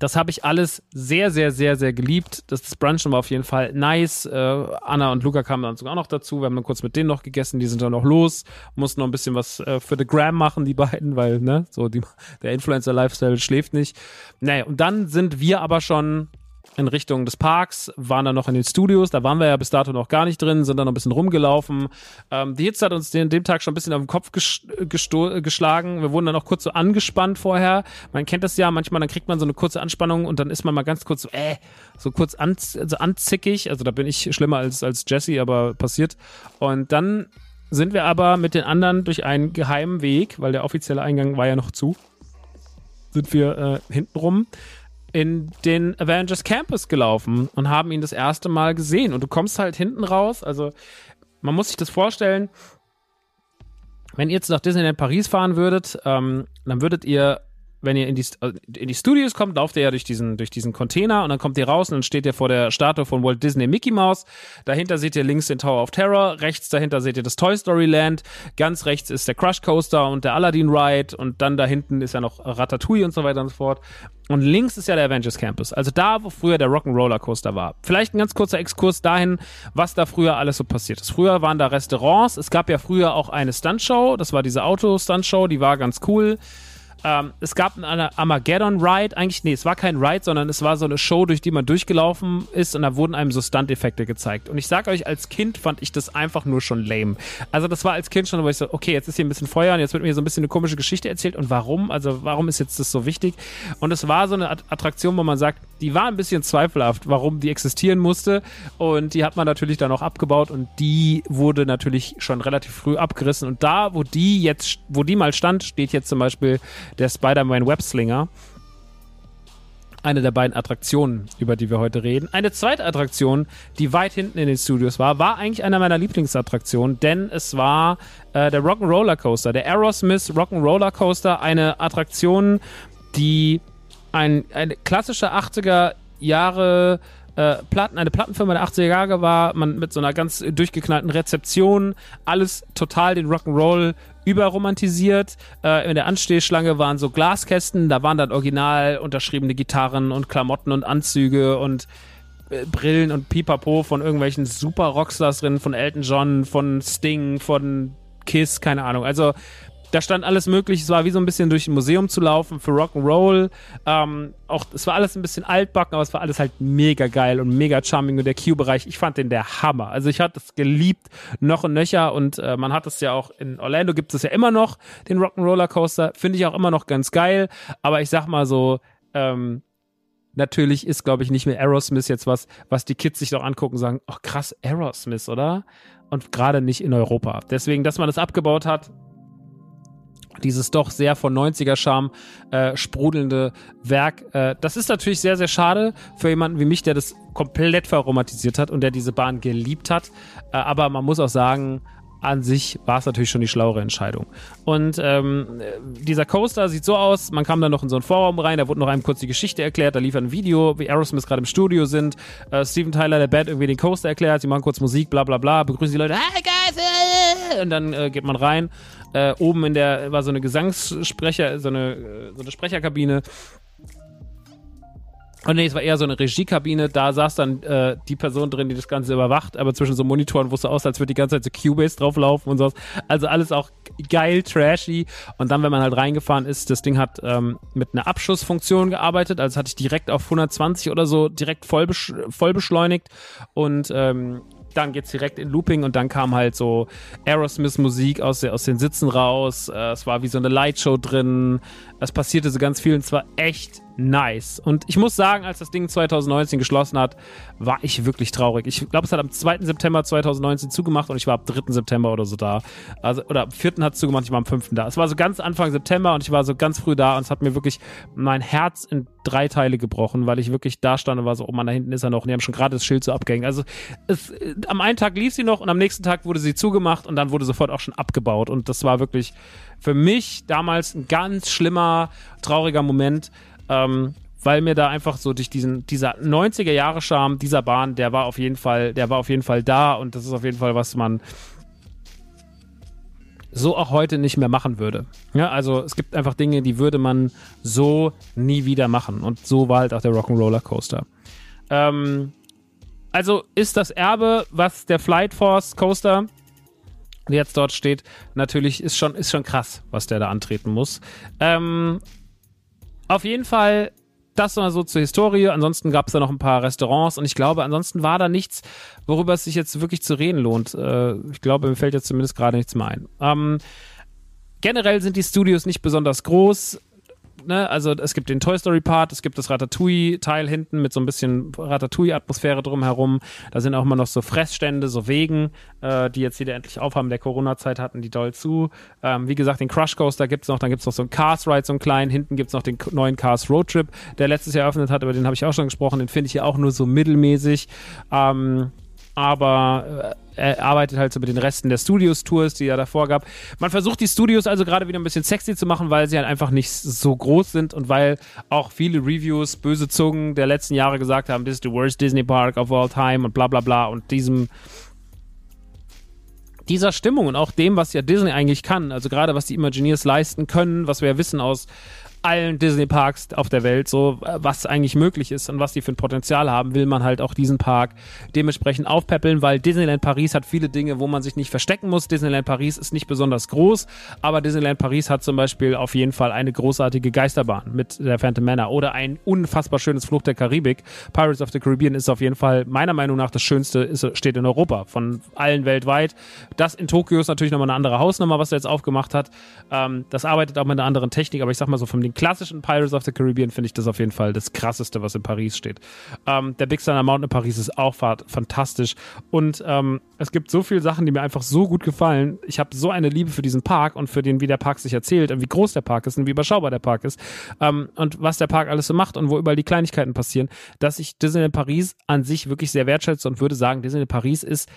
das habe ich alles sehr, sehr, sehr, sehr geliebt. Das Brunchen war auf jeden Fall nice. Äh, Anna und Luca kamen dann sogar noch dazu. Wir haben dann kurz mit denen noch gegessen. Die sind dann noch los. Mussten noch ein bisschen was äh, für The Gram machen, die beiden, weil, ne, so die, der Influencer-Lifestyle schläft nicht. Naja, und dann sind wir aber schon in Richtung des Parks, waren dann noch in den Studios, da waren wir ja bis dato noch gar nicht drin, sind dann noch ein bisschen rumgelaufen. Ähm, die Hitze hat uns den, dem Tag schon ein bisschen auf den Kopf geschlagen. Wir wurden dann auch kurz so angespannt vorher. Man kennt das ja, manchmal dann kriegt man so eine kurze Anspannung und dann ist man mal ganz kurz so, äh, so kurz an, also anzickig. Also da bin ich schlimmer als, als Jesse, aber passiert. Und dann sind wir aber mit den anderen durch einen geheimen Weg, weil der offizielle Eingang war ja noch zu, sind wir äh, hintenrum in den Avengers Campus gelaufen und haben ihn das erste Mal gesehen. Und du kommst halt hinten raus. Also, man muss sich das vorstellen. Wenn ihr jetzt nach Disneyland Paris fahren würdet, ähm, dann würdet ihr wenn ihr in die, äh, in die Studios kommt, lauft ihr ja durch diesen, durch diesen Container und dann kommt ihr raus und dann steht ihr vor der Statue von Walt Disney Mickey Mouse. Dahinter seht ihr links den Tower of Terror, rechts dahinter seht ihr das Toy Story Land, ganz rechts ist der Crush Coaster und der Aladdin Ride und dann da hinten ist ja noch Ratatouille und so weiter und so fort. Und links ist ja der Avengers Campus, also da, wo früher der Rock'n'Roller Coaster war. Vielleicht ein ganz kurzer Exkurs dahin, was da früher alles so passiert ist. Früher waren da Restaurants, es gab ja früher auch eine Stuntshow, das war diese Auto-Stuntshow, die war ganz cool. Ähm, es gab eine Armageddon-Ride, eigentlich, nee, es war kein Ride, sondern es war so eine Show, durch die man durchgelaufen ist und da wurden einem so Stunt-Effekte gezeigt. Und ich sag euch, als Kind fand ich das einfach nur schon lame. Also das war als Kind schon, wo ich so, okay, jetzt ist hier ein bisschen Feuer und jetzt wird mir so ein bisschen eine komische Geschichte erzählt und warum? Also warum ist jetzt das so wichtig? Und es war so eine Attraktion, wo man sagt, die war ein bisschen zweifelhaft, warum die existieren musste und die hat man natürlich dann auch abgebaut und die wurde natürlich schon relativ früh abgerissen und da, wo die jetzt, wo die mal stand, steht jetzt zum Beispiel der Spider-Man Webslinger. Eine der beiden Attraktionen, über die wir heute reden. Eine zweite Attraktion, die weit hinten in den Studios war, war eigentlich einer meiner Lieblingsattraktionen, denn es war äh, der Rock'n'Roller Coaster, der Aerosmith Rock'n'Roller Coaster, eine Attraktion, die ein, eine klassische 80er Jahre äh, Platten, eine Plattenfirma der 80er Jahre war, man mit so einer ganz durchgeknallten Rezeption, alles total den Rock'n'Roll überromantisiert. Äh, in der Anstehschlange waren so Glaskästen, da waren dann original unterschriebene Gitarren und Klamotten und Anzüge und äh, Brillen und Pipapo von irgendwelchen super Rockstars drin, von Elton John, von Sting, von Kiss, keine Ahnung. Also da stand alles möglich. Es war wie so ein bisschen durch ein Museum zu laufen für Rock'n'Roll. Ähm, auch, es war alles ein bisschen altbacken, aber es war alles halt mega geil und mega charming. Und der Q-Bereich, ich fand den der Hammer. Also ich hatte es geliebt, noch und nöcher. Und äh, man hat es ja auch in Orlando gibt es ja immer noch, den Rock'n'Roller Coaster. Finde ich auch immer noch ganz geil. Aber ich sag mal so, ähm, natürlich ist, glaube ich, nicht mehr Aerosmith jetzt was, was die Kids sich doch angucken und sagen, ach krass, Aerosmith, oder? Und gerade nicht in Europa. Deswegen, dass man das abgebaut hat, dieses doch sehr von 90er Charme äh, sprudelnde Werk. Äh, das ist natürlich sehr, sehr schade für jemanden wie mich, der das komplett verromantisiert hat und der diese Bahn geliebt hat. Äh, aber man muss auch sagen, an sich war es natürlich schon die schlauere Entscheidung. Und ähm, dieser Coaster sieht so aus, man kam dann noch in so ein Vorraum rein, da wurde noch einem kurz die Geschichte erklärt, da lief ein Video, wie Aerosmith gerade im Studio sind, äh, Steven Tyler, der Band, irgendwie den Coaster erklärt, sie machen kurz Musik, bla bla bla, begrüßen die Leute, hey guys, und dann äh, geht man rein. Äh, oben in der war so eine Gesangssprecher, so eine, äh, so eine Sprecherkabine und nee, es war eher so eine Regiekabine, da saß dann äh, die Person drin, die das Ganze überwacht, aber zwischen so Monitoren wusste aus, als würde die ganze Zeit so Cubase drauflaufen und sowas. Also alles auch geil, trashy. Und dann, wenn man halt reingefahren ist, das Ding hat ähm, mit einer Abschussfunktion gearbeitet, also hatte ich direkt auf 120 oder so direkt voll, besch beschleunigt und ähm, dann geht's direkt in Looping und dann kam halt so Aerosmith-Musik aus, aus den Sitzen raus. Äh, es war wie so eine Lightshow drin. Es passierte so ganz viel und es war echt nice. Und ich muss sagen, als das Ding 2019 geschlossen hat, war ich wirklich traurig. Ich glaube, es hat am 2. September 2019 zugemacht und ich war ab 3. September oder so da. Also, oder am 4. hat es zugemacht, ich war am 5. da. Es war so ganz Anfang September und ich war so ganz früh da und es hat mir wirklich mein Herz in drei Teile gebrochen, weil ich wirklich da stand und war so, oh Mann, da hinten ist er noch und die haben schon gerade das Schild so abgehängt. Also, es, am einen Tag lief sie noch und am nächsten Tag wurde sie zugemacht und dann wurde sofort auch schon abgebaut und das war wirklich für mich damals ein ganz schlimmer, trauriger Moment, ähm, weil mir da einfach so durch diesen dieser 90er Jahre Charme dieser Bahn, der war auf jeden Fall, der war auf jeden Fall da und das ist auf jeden Fall was man so auch heute nicht mehr machen würde. Ja, also es gibt einfach Dinge, die würde man so nie wieder machen und so war halt auch der Rock'n'Roller Coaster. Ähm, also ist das Erbe, was der Flight Force Coaster jetzt dort steht, natürlich ist schon, ist schon krass, was der da antreten muss. Ähm, auf jeden Fall das mal so zur Historie. Ansonsten gab es da noch ein paar Restaurants und ich glaube, ansonsten war da nichts, worüber es sich jetzt wirklich zu reden lohnt. Äh, ich glaube, mir fällt jetzt zumindest gerade nichts mehr ein. Ähm, generell sind die Studios nicht besonders groß ne, also es gibt den Toy Story Part, es gibt das Ratatouille-Teil hinten mit so ein bisschen Ratatouille-Atmosphäre drumherum. Da sind auch immer noch so Fressstände, so Wegen, äh, die jetzt wieder endlich aufhaben. Der Corona-Zeit hatten die doll zu. Ähm, wie gesagt, den Crush Coaster gibt's noch, dann gibt's noch so einen Cars Ride, so einen kleinen. Hinten gibt's noch den neuen Cars Road Trip, der letztes Jahr eröffnet hat, über den habe ich auch schon gesprochen. Den finde ich ja auch nur so mittelmäßig. Ähm, aber äh, er arbeitet halt so mit den Resten der Studios-Tours, die er davor gab. Man versucht die Studios also gerade wieder ein bisschen sexy zu machen, weil sie halt einfach nicht so groß sind und weil auch viele Reviews, böse Zungen der letzten Jahre gesagt haben, this is the worst Disney Park of all time und bla bla bla und diesem dieser Stimmung und auch dem, was ja Disney eigentlich kann, also gerade was die Imagineers leisten können, was wir ja wissen aus allen Disney-Parks auf der Welt, so was eigentlich möglich ist und was die für ein Potenzial haben, will man halt auch diesen Park dementsprechend aufpäppeln, weil Disneyland Paris hat viele Dinge, wo man sich nicht verstecken muss. Disneyland Paris ist nicht besonders groß, aber Disneyland Paris hat zum Beispiel auf jeden Fall eine großartige Geisterbahn mit der Phantom Manor oder ein unfassbar schönes Fluch der Karibik. Pirates of the Caribbean ist auf jeden Fall meiner Meinung nach das Schönste, ist, steht in Europa von allen weltweit. Das in Tokio ist natürlich nochmal eine andere Hausnummer, was er jetzt aufgemacht hat. Ähm, das arbeitet auch mit einer anderen Technik, aber ich sag mal so vom den klassischen Pirates of the Caribbean finde ich das auf jeden Fall das krasseste, was in Paris steht. Ähm, der Big Thunder Mountain in Paris ist auch fantastisch. Und ähm, es gibt so viele Sachen, die mir einfach so gut gefallen. Ich habe so eine Liebe für diesen Park und für den, wie der Park sich erzählt und wie groß der Park ist und wie überschaubar der Park ist. Ähm, und was der Park alles so macht und wo überall die Kleinigkeiten passieren, dass ich Disneyland Paris an sich wirklich sehr wertschätze und würde sagen, Disneyland Paris ist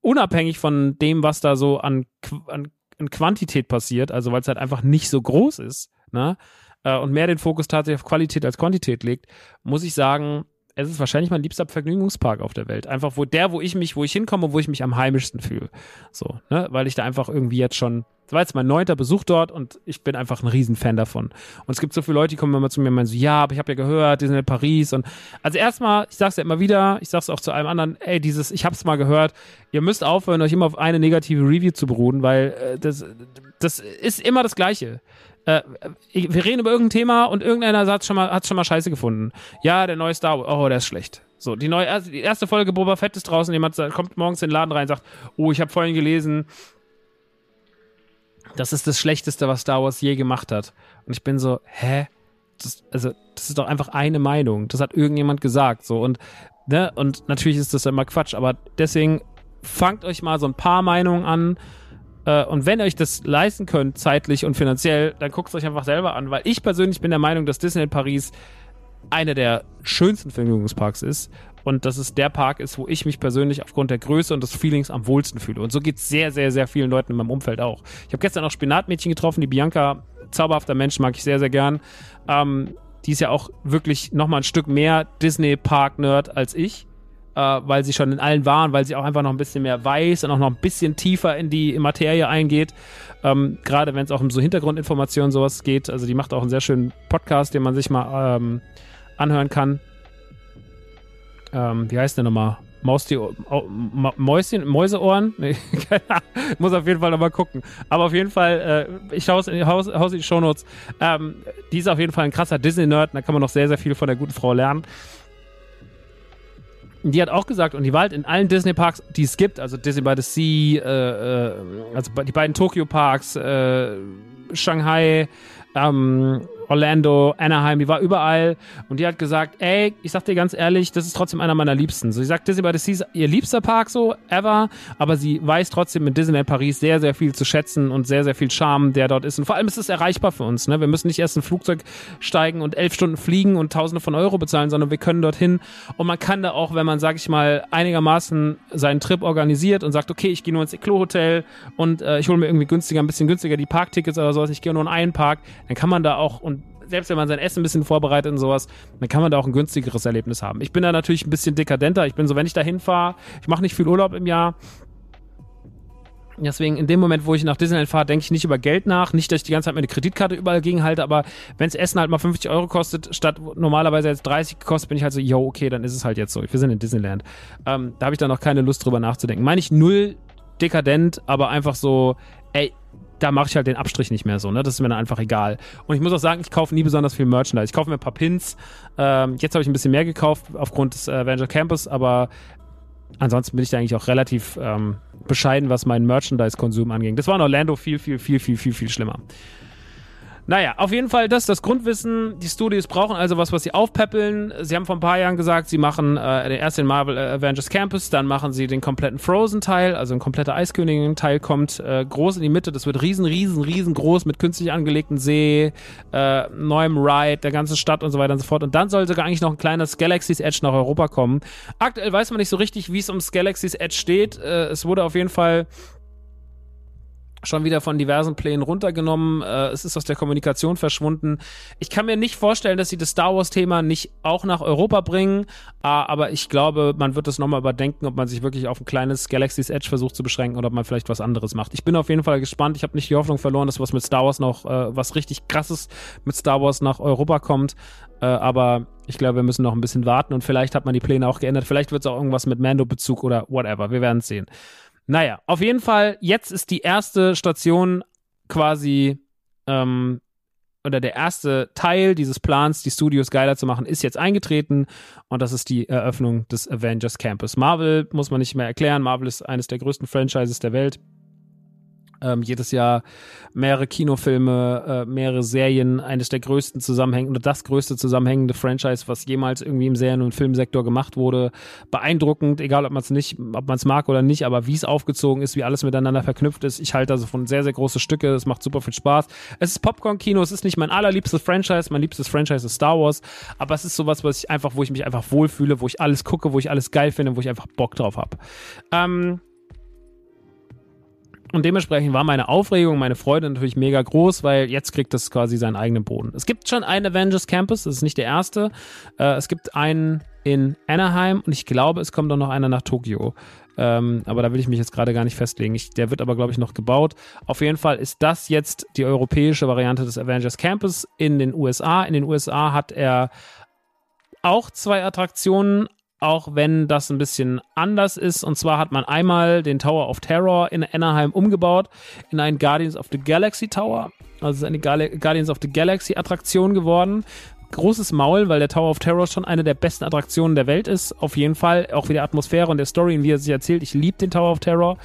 unabhängig von dem, was da so an, an in Quantität passiert, also weil es halt einfach nicht so groß ist, ne? Äh, und mehr den Fokus tatsächlich auf Qualität als Quantität legt, muss ich sagen, es ist wahrscheinlich mein liebster Vergnügungspark auf der Welt. Einfach wo der, wo ich mich, wo ich hinkomme, wo ich mich am heimischsten fühle. So, ne? Weil ich da einfach irgendwie jetzt schon, das war jetzt mein neunter Besuch dort und ich bin einfach ein Riesenfan davon. Und es gibt so viele Leute, die kommen immer zu mir und meinen so, ja, aber ich habe ja gehört, die sind in Paris und also erstmal, ich sag's ja immer wieder, ich sag's auch zu allem anderen, ey, dieses, ich hab's mal gehört, ihr müsst aufhören, euch immer auf eine negative Review zu beruhen, weil äh, das, das ist immer das Gleiche äh, wir reden über irgendein Thema und irgendeiner hat schon mal, hat schon mal Scheiße gefunden. Ja, der neue Star Wars, oh, der ist schlecht. So, die neue, also die erste Folge Boba Fett ist draußen, jemand kommt morgens in den Laden rein und sagt, oh, ich habe vorhin gelesen, das ist das Schlechteste, was Star Wars je gemacht hat. Und ich bin so, hä? Das, also, das ist doch einfach eine Meinung. Das hat irgendjemand gesagt, so. Und, ne, und natürlich ist das immer Quatsch, aber deswegen fangt euch mal so ein paar Meinungen an, äh, und wenn ihr euch das leisten könnt, zeitlich und finanziell, dann guckt es euch einfach selber an, weil ich persönlich bin der Meinung, dass Disneyland Paris einer der schönsten Vergnügungsparks ist und dass es der Park ist, wo ich mich persönlich aufgrund der Größe und des Feelings am wohlsten fühle. Und so geht es sehr, sehr, sehr vielen Leuten in meinem Umfeld auch. Ich habe gestern auch Spinatmädchen getroffen, die Bianca, zauberhafter Mensch, mag ich sehr, sehr gern. Ähm, die ist ja auch wirklich nochmal ein Stück mehr Disney-Park-Nerd als ich äh, weil sie schon in allen waren, weil sie auch einfach noch ein bisschen mehr weiß und auch noch ein bisschen tiefer in die Materie eingeht. Ähm, Gerade wenn es auch um so Hintergrundinformationen sowas geht. Also die macht auch einen sehr schönen Podcast, den man sich mal ähm, anhören kann. Ähm, wie heißt der nochmal? Maus die, oh, Mäuschen, Mäuseohren? Nee, muss auf jeden Fall nochmal gucken. Aber auf jeden Fall, äh, ich haus in haus, haus in die Shownotes. Ähm, die ist auf jeden Fall ein krasser Disney-Nerd. Da kann man noch sehr, sehr viel von der guten Frau lernen die hat auch gesagt, und die war halt in allen Disney-Parks, die es gibt, also Disney by the Sea, äh, äh, also die beiden Tokyo-Parks, äh, Shanghai, ähm, Orlando, Anaheim, die war überall und die hat gesagt, ey, ich sag dir ganz ehrlich, das ist trotzdem einer meiner Liebsten. So, sie sagt, Disney by the Sea ist ihr liebster Park so, ever, aber sie weiß trotzdem mit Disneyland Paris sehr, sehr viel zu schätzen und sehr, sehr viel Charme, der dort ist. Und vor allem ist es erreichbar für uns, ne? Wir müssen nicht erst ein Flugzeug steigen und elf Stunden fliegen und tausende von Euro bezahlen, sondern wir können dorthin und man kann da auch, wenn man, sag ich mal, einigermaßen seinen Trip organisiert und sagt, okay, ich gehe nur ins Eclo-Hotel und äh, ich hole mir irgendwie günstiger, ein bisschen günstiger die Parktickets oder sowas, ich gehe nur in einen Park, dann kann man da auch und selbst wenn man sein Essen ein bisschen vorbereitet und sowas, dann kann man da auch ein günstigeres Erlebnis haben. Ich bin da natürlich ein bisschen dekadenter. Ich bin so, wenn ich da hinfahre, ich mache nicht viel Urlaub im Jahr. Deswegen, in dem Moment, wo ich nach Disneyland fahre, denke ich nicht über Geld nach. Nicht, dass ich die ganze Zeit meine Kreditkarte überall gegenhalte, aber wenn das Essen halt mal 50 Euro kostet, statt normalerweise jetzt 30 kostet, bin ich halt so, yo, okay, dann ist es halt jetzt so. Wir sind in Disneyland. Ähm, da habe ich dann noch keine Lust drüber nachzudenken. Meine ich null dekadent, aber einfach so, ey, da mache ich halt den Abstrich nicht mehr so, ne? Das ist mir dann einfach egal. Und ich muss auch sagen, ich kaufe nie besonders viel Merchandise. Ich kaufe mir ein paar Pins. Ähm, jetzt habe ich ein bisschen mehr gekauft aufgrund des äh, Avenger Campus, aber ansonsten bin ich da eigentlich auch relativ ähm, bescheiden, was meinen Merchandise-Konsum angeht. Das war in Orlando viel, viel, viel, viel, viel, viel schlimmer. Naja, auf jeden Fall das das Grundwissen. Die Studios brauchen also was, was sie aufpäppeln. Sie haben vor ein paar Jahren gesagt, sie machen äh, erst den Marvel äh, Avengers Campus, dann machen sie den kompletten Frozen-Teil, also ein kompletter Eiskönigin-Teil kommt äh, groß in die Mitte. Das wird riesen, riesen, riesengroß mit künstlich angelegten See, äh, neuem Ride, der ganzen Stadt und so weiter und so fort. Und dann soll sogar eigentlich noch ein kleines Galaxy's Edge nach Europa kommen. Aktuell weiß man nicht so richtig, wie es ums Galaxy's Edge steht. Äh, es wurde auf jeden Fall schon wieder von diversen Plänen runtergenommen. Äh, es ist aus der Kommunikation verschwunden. Ich kann mir nicht vorstellen, dass sie das Star Wars-Thema nicht auch nach Europa bringen, äh, aber ich glaube, man wird es nochmal überdenken, ob man sich wirklich auf ein kleines Galaxy's Edge versucht zu beschränken oder ob man vielleicht was anderes macht. Ich bin auf jeden Fall gespannt. Ich habe nicht die Hoffnung verloren, dass was mit Star Wars noch, äh, was richtig krasses mit Star Wars nach Europa kommt. Äh, aber ich glaube, wir müssen noch ein bisschen warten und vielleicht hat man die Pläne auch geändert. Vielleicht wird es auch irgendwas mit Mando-Bezug oder whatever. Wir werden es sehen. Naja, auf jeden Fall, jetzt ist die erste Station quasi, ähm, oder der erste Teil dieses Plans, die Studios geiler zu machen, ist jetzt eingetreten und das ist die Eröffnung des Avengers Campus. Marvel muss man nicht mehr erklären. Marvel ist eines der größten Franchises der Welt ähm, jedes Jahr mehrere Kinofilme, äh, mehrere Serien, eines der größten zusammenhängenden, das größte zusammenhängende Franchise, was jemals irgendwie im Serien- und Filmsektor gemacht wurde. Beeindruckend, egal ob man es nicht, ob man es mag oder nicht, aber wie es aufgezogen ist, wie alles miteinander verknüpft ist. Ich halte also von sehr, sehr große Stücke. Es macht super viel Spaß. Es ist Popcorn-Kino, es ist nicht mein allerliebstes Franchise. Mein liebstes Franchise ist Star Wars, aber es ist sowas, was ich einfach, wo ich mich einfach wohlfühle, wo ich alles gucke, wo ich alles geil finde, wo ich einfach Bock drauf habe. Ähm, und dementsprechend war meine Aufregung, meine Freude natürlich mega groß, weil jetzt kriegt das quasi seinen eigenen Boden. Es gibt schon einen Avengers Campus, das ist nicht der erste. Äh, es gibt einen in Anaheim und ich glaube, es kommt auch noch einer nach Tokio. Ähm, aber da will ich mich jetzt gerade gar nicht festlegen. Ich, der wird aber, glaube ich, noch gebaut. Auf jeden Fall ist das jetzt die europäische Variante des Avengers Campus in den USA. In den USA hat er auch zwei Attraktionen, auch wenn das ein bisschen anders ist. Und zwar hat man einmal den Tower of Terror in Anaheim umgebaut in einen Guardians of the Galaxy Tower. Also ist eine Guardians of the Galaxy Attraktion geworden. Großes Maul, weil der Tower of Terror schon eine der besten Attraktionen der Welt ist. Auf jeden Fall. Auch wie der Atmosphäre und der Story, wie er sich erzählt. Ich liebe den Tower of Terror.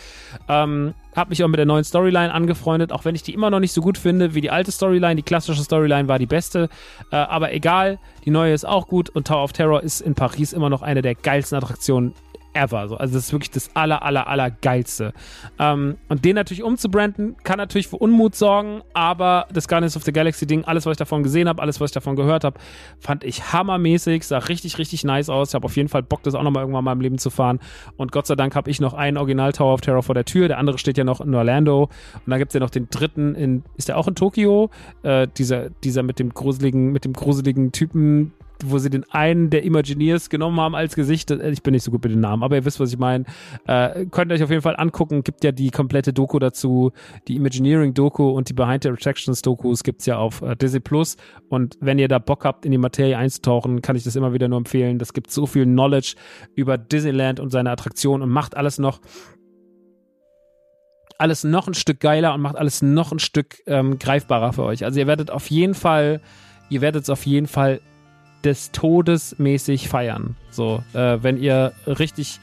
Ähm, habe mich auch mit der neuen Storyline angefreundet, auch wenn ich die immer noch nicht so gut finde wie die alte Storyline. Die klassische Storyline war die beste. Äh, aber egal, die neue ist auch gut und Tower of Terror ist in Paris immer noch eine der geilsten Attraktionen ever. So. Also das ist wirklich das aller, aller, aller geilste. Ähm, und den natürlich umzubranden, kann natürlich für Unmut sorgen, aber das Guardians of the Galaxy Ding, alles, was ich davon gesehen habe, alles, was ich davon gehört habe, fand ich hammermäßig, sah richtig, richtig nice aus. Ich habe auf jeden Fall Bock, das auch nochmal irgendwann mal im Leben zu fahren. Und Gott sei Dank habe ich noch einen Original Tower of Terror vor der Tür. Der andere steht ja noch in Orlando. Und dann gibt es ja noch den dritten in, ist der auch in Tokio? Äh, dieser, dieser mit dem gruseligen, mit dem gruseligen Typen, wo sie den einen der Imagineers genommen haben als Gesicht. Äh, ich bin nicht so gut mit den Namen, aber ihr wisst, was ich meine. Äh, könnt ihr euch auf jeden Fall angucken. Gibt ja die komplette Doku dazu. Die Imagineering-Doku und die Behind the Attractions-Dokus gibt's ja auf äh, Disney Plus. Und wenn ihr da Bock habt, in die Materie einzutauchen, kann ich das immer wieder nur empfehlen. Das gibt so viel Knowledge über Disneyland und seine Attraktionen und macht alles noch alles noch ein Stück geiler und macht alles noch ein Stück ähm, greifbarer für euch. Also ihr werdet auf jeden Fall, ihr werdet es auf jeden Fall des Todes mäßig feiern. So, äh, wenn ihr richtig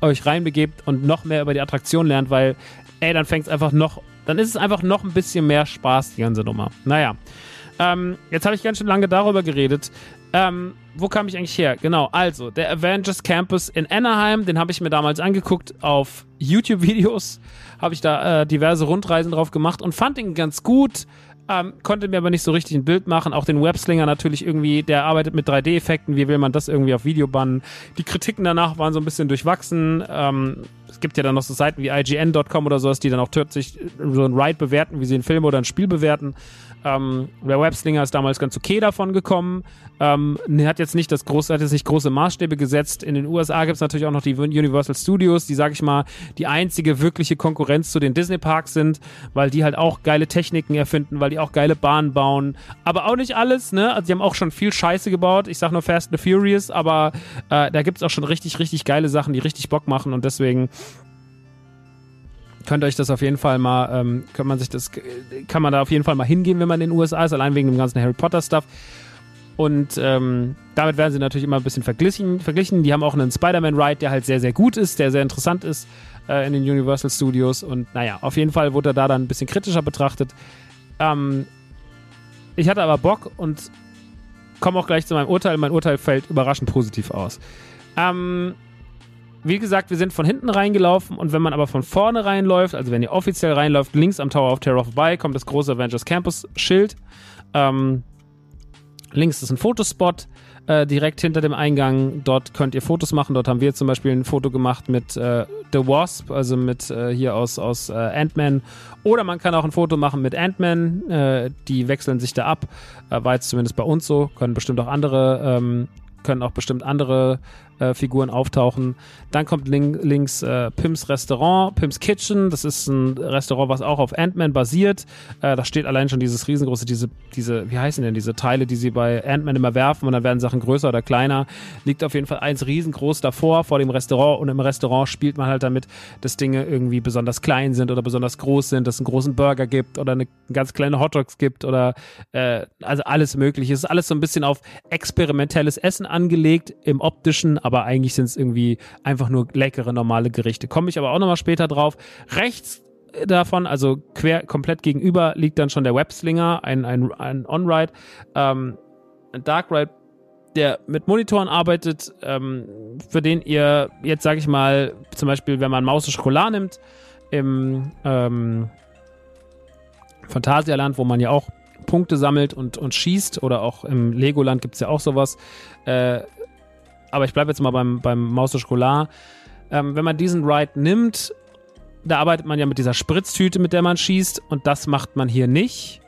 euch reinbegebt und noch mehr über die Attraktion lernt, weil, ey, dann fängt es einfach noch, dann ist es einfach noch ein bisschen mehr Spaß, die ganze Nummer. Naja. Ähm, jetzt habe ich ganz schön lange darüber geredet. Ähm, wo kam ich eigentlich her? Genau, also, der Avengers Campus in Anaheim, den habe ich mir damals angeguckt auf YouTube-Videos. Habe ich da äh, diverse Rundreisen drauf gemacht und fand ihn ganz gut. Ähm, konnte mir aber nicht so richtig ein Bild machen. Auch den Webslinger natürlich irgendwie, der arbeitet mit 3D-Effekten. Wie will man das irgendwie auf Video bannen? Die Kritiken danach waren so ein bisschen durchwachsen. Ähm, es gibt ja dann noch so Seiten wie IGN.com oder sowas, die dann auch kürzlich so ein Ride bewerten, wie sie einen Film oder ein Spiel bewerten. Ähm, der Webslinger ist damals ganz okay davon gekommen. Ähm, hat jetzt nicht das große, hat jetzt nicht große Maßstäbe gesetzt. In den USA gibt es natürlich auch noch die Universal Studios, die, sag ich mal, die einzige wirkliche Konkurrenz zu den Disney Parks sind, weil die halt auch geile Techniken erfinden, weil die auch geile Bahnen bauen. Aber auch nicht alles, ne? Also die haben auch schon viel Scheiße gebaut. Ich sag nur Fast and the Furious, aber äh, da gibt es auch schon richtig, richtig geile Sachen, die richtig Bock machen und deswegen könnt euch das auf jeden Fall mal, ähm, kann man sich das, kann man da auf jeden Fall mal hingehen, wenn man in den USA ist, allein wegen dem ganzen Harry Potter Stuff. Und ähm, damit werden sie natürlich immer ein bisschen verglichen, verglichen. Die haben auch einen Spider-Man-Ride, der halt sehr, sehr gut ist, der sehr interessant ist äh, in den Universal Studios. Und naja, auf jeden Fall wurde er da dann ein bisschen kritischer betrachtet. Ähm, ich hatte aber Bock und komme auch gleich zu meinem Urteil. Mein Urteil fällt überraschend positiv aus. Ähm, wie gesagt, wir sind von hinten reingelaufen und wenn man aber von vorne reinläuft, also wenn ihr offiziell reinläuft, links am Tower of Terror vorbei, kommt das große Avengers Campus Schild. Ähm, links ist ein Fotospot äh, direkt hinter dem Eingang. Dort könnt ihr Fotos machen. Dort haben wir zum Beispiel ein Foto gemacht mit äh, The Wasp, also mit äh, hier aus, aus äh, Ant-Man. Oder man kann auch ein Foto machen mit Ant-Man. Äh, die wechseln sich da ab. Äh, war jetzt zumindest bei uns so. Können bestimmt auch andere, ähm, können auch bestimmt andere äh, Figuren auftauchen. Dann kommt link, links äh, Pims Restaurant, Pims Kitchen. Das ist ein Restaurant, was auch auf Ant-Man basiert. Äh, da steht allein schon dieses riesengroße, diese, diese, wie heißen denn diese Teile, die sie bei Ant-Man immer werfen und dann werden Sachen größer oder kleiner. Liegt auf jeden Fall eins riesengroß davor, vor dem Restaurant und im Restaurant spielt man halt damit, dass Dinge irgendwie besonders klein sind oder besonders groß sind, dass es einen großen Burger gibt oder eine ganz kleine Hotdogs gibt oder äh, also alles mögliche. Es ist alles so ein bisschen auf experimentelles Essen angelegt, im optischen, aber eigentlich sind es irgendwie einfach nur leckere, normale Gerichte. Komme ich aber auch nochmal später drauf. Rechts davon, also quer komplett gegenüber, liegt dann schon der Webslinger, ein, ein, ein On-Ride, ähm, ein Dark Ride, der mit Monitoren arbeitet, ähm, für den ihr jetzt, sage ich mal, zum Beispiel, wenn man Maus Schokolade nimmt, im ähm, Phantasialand, wo man ja auch Punkte sammelt und, und schießt, oder auch im Legoland gibt es ja auch sowas, äh, aber ich bleibe jetzt mal beim, beim Maus de Schokolade. Ähm, wenn man diesen Ride nimmt, da arbeitet man ja mit dieser Spritztüte, mit der man schießt, und das macht man hier nicht,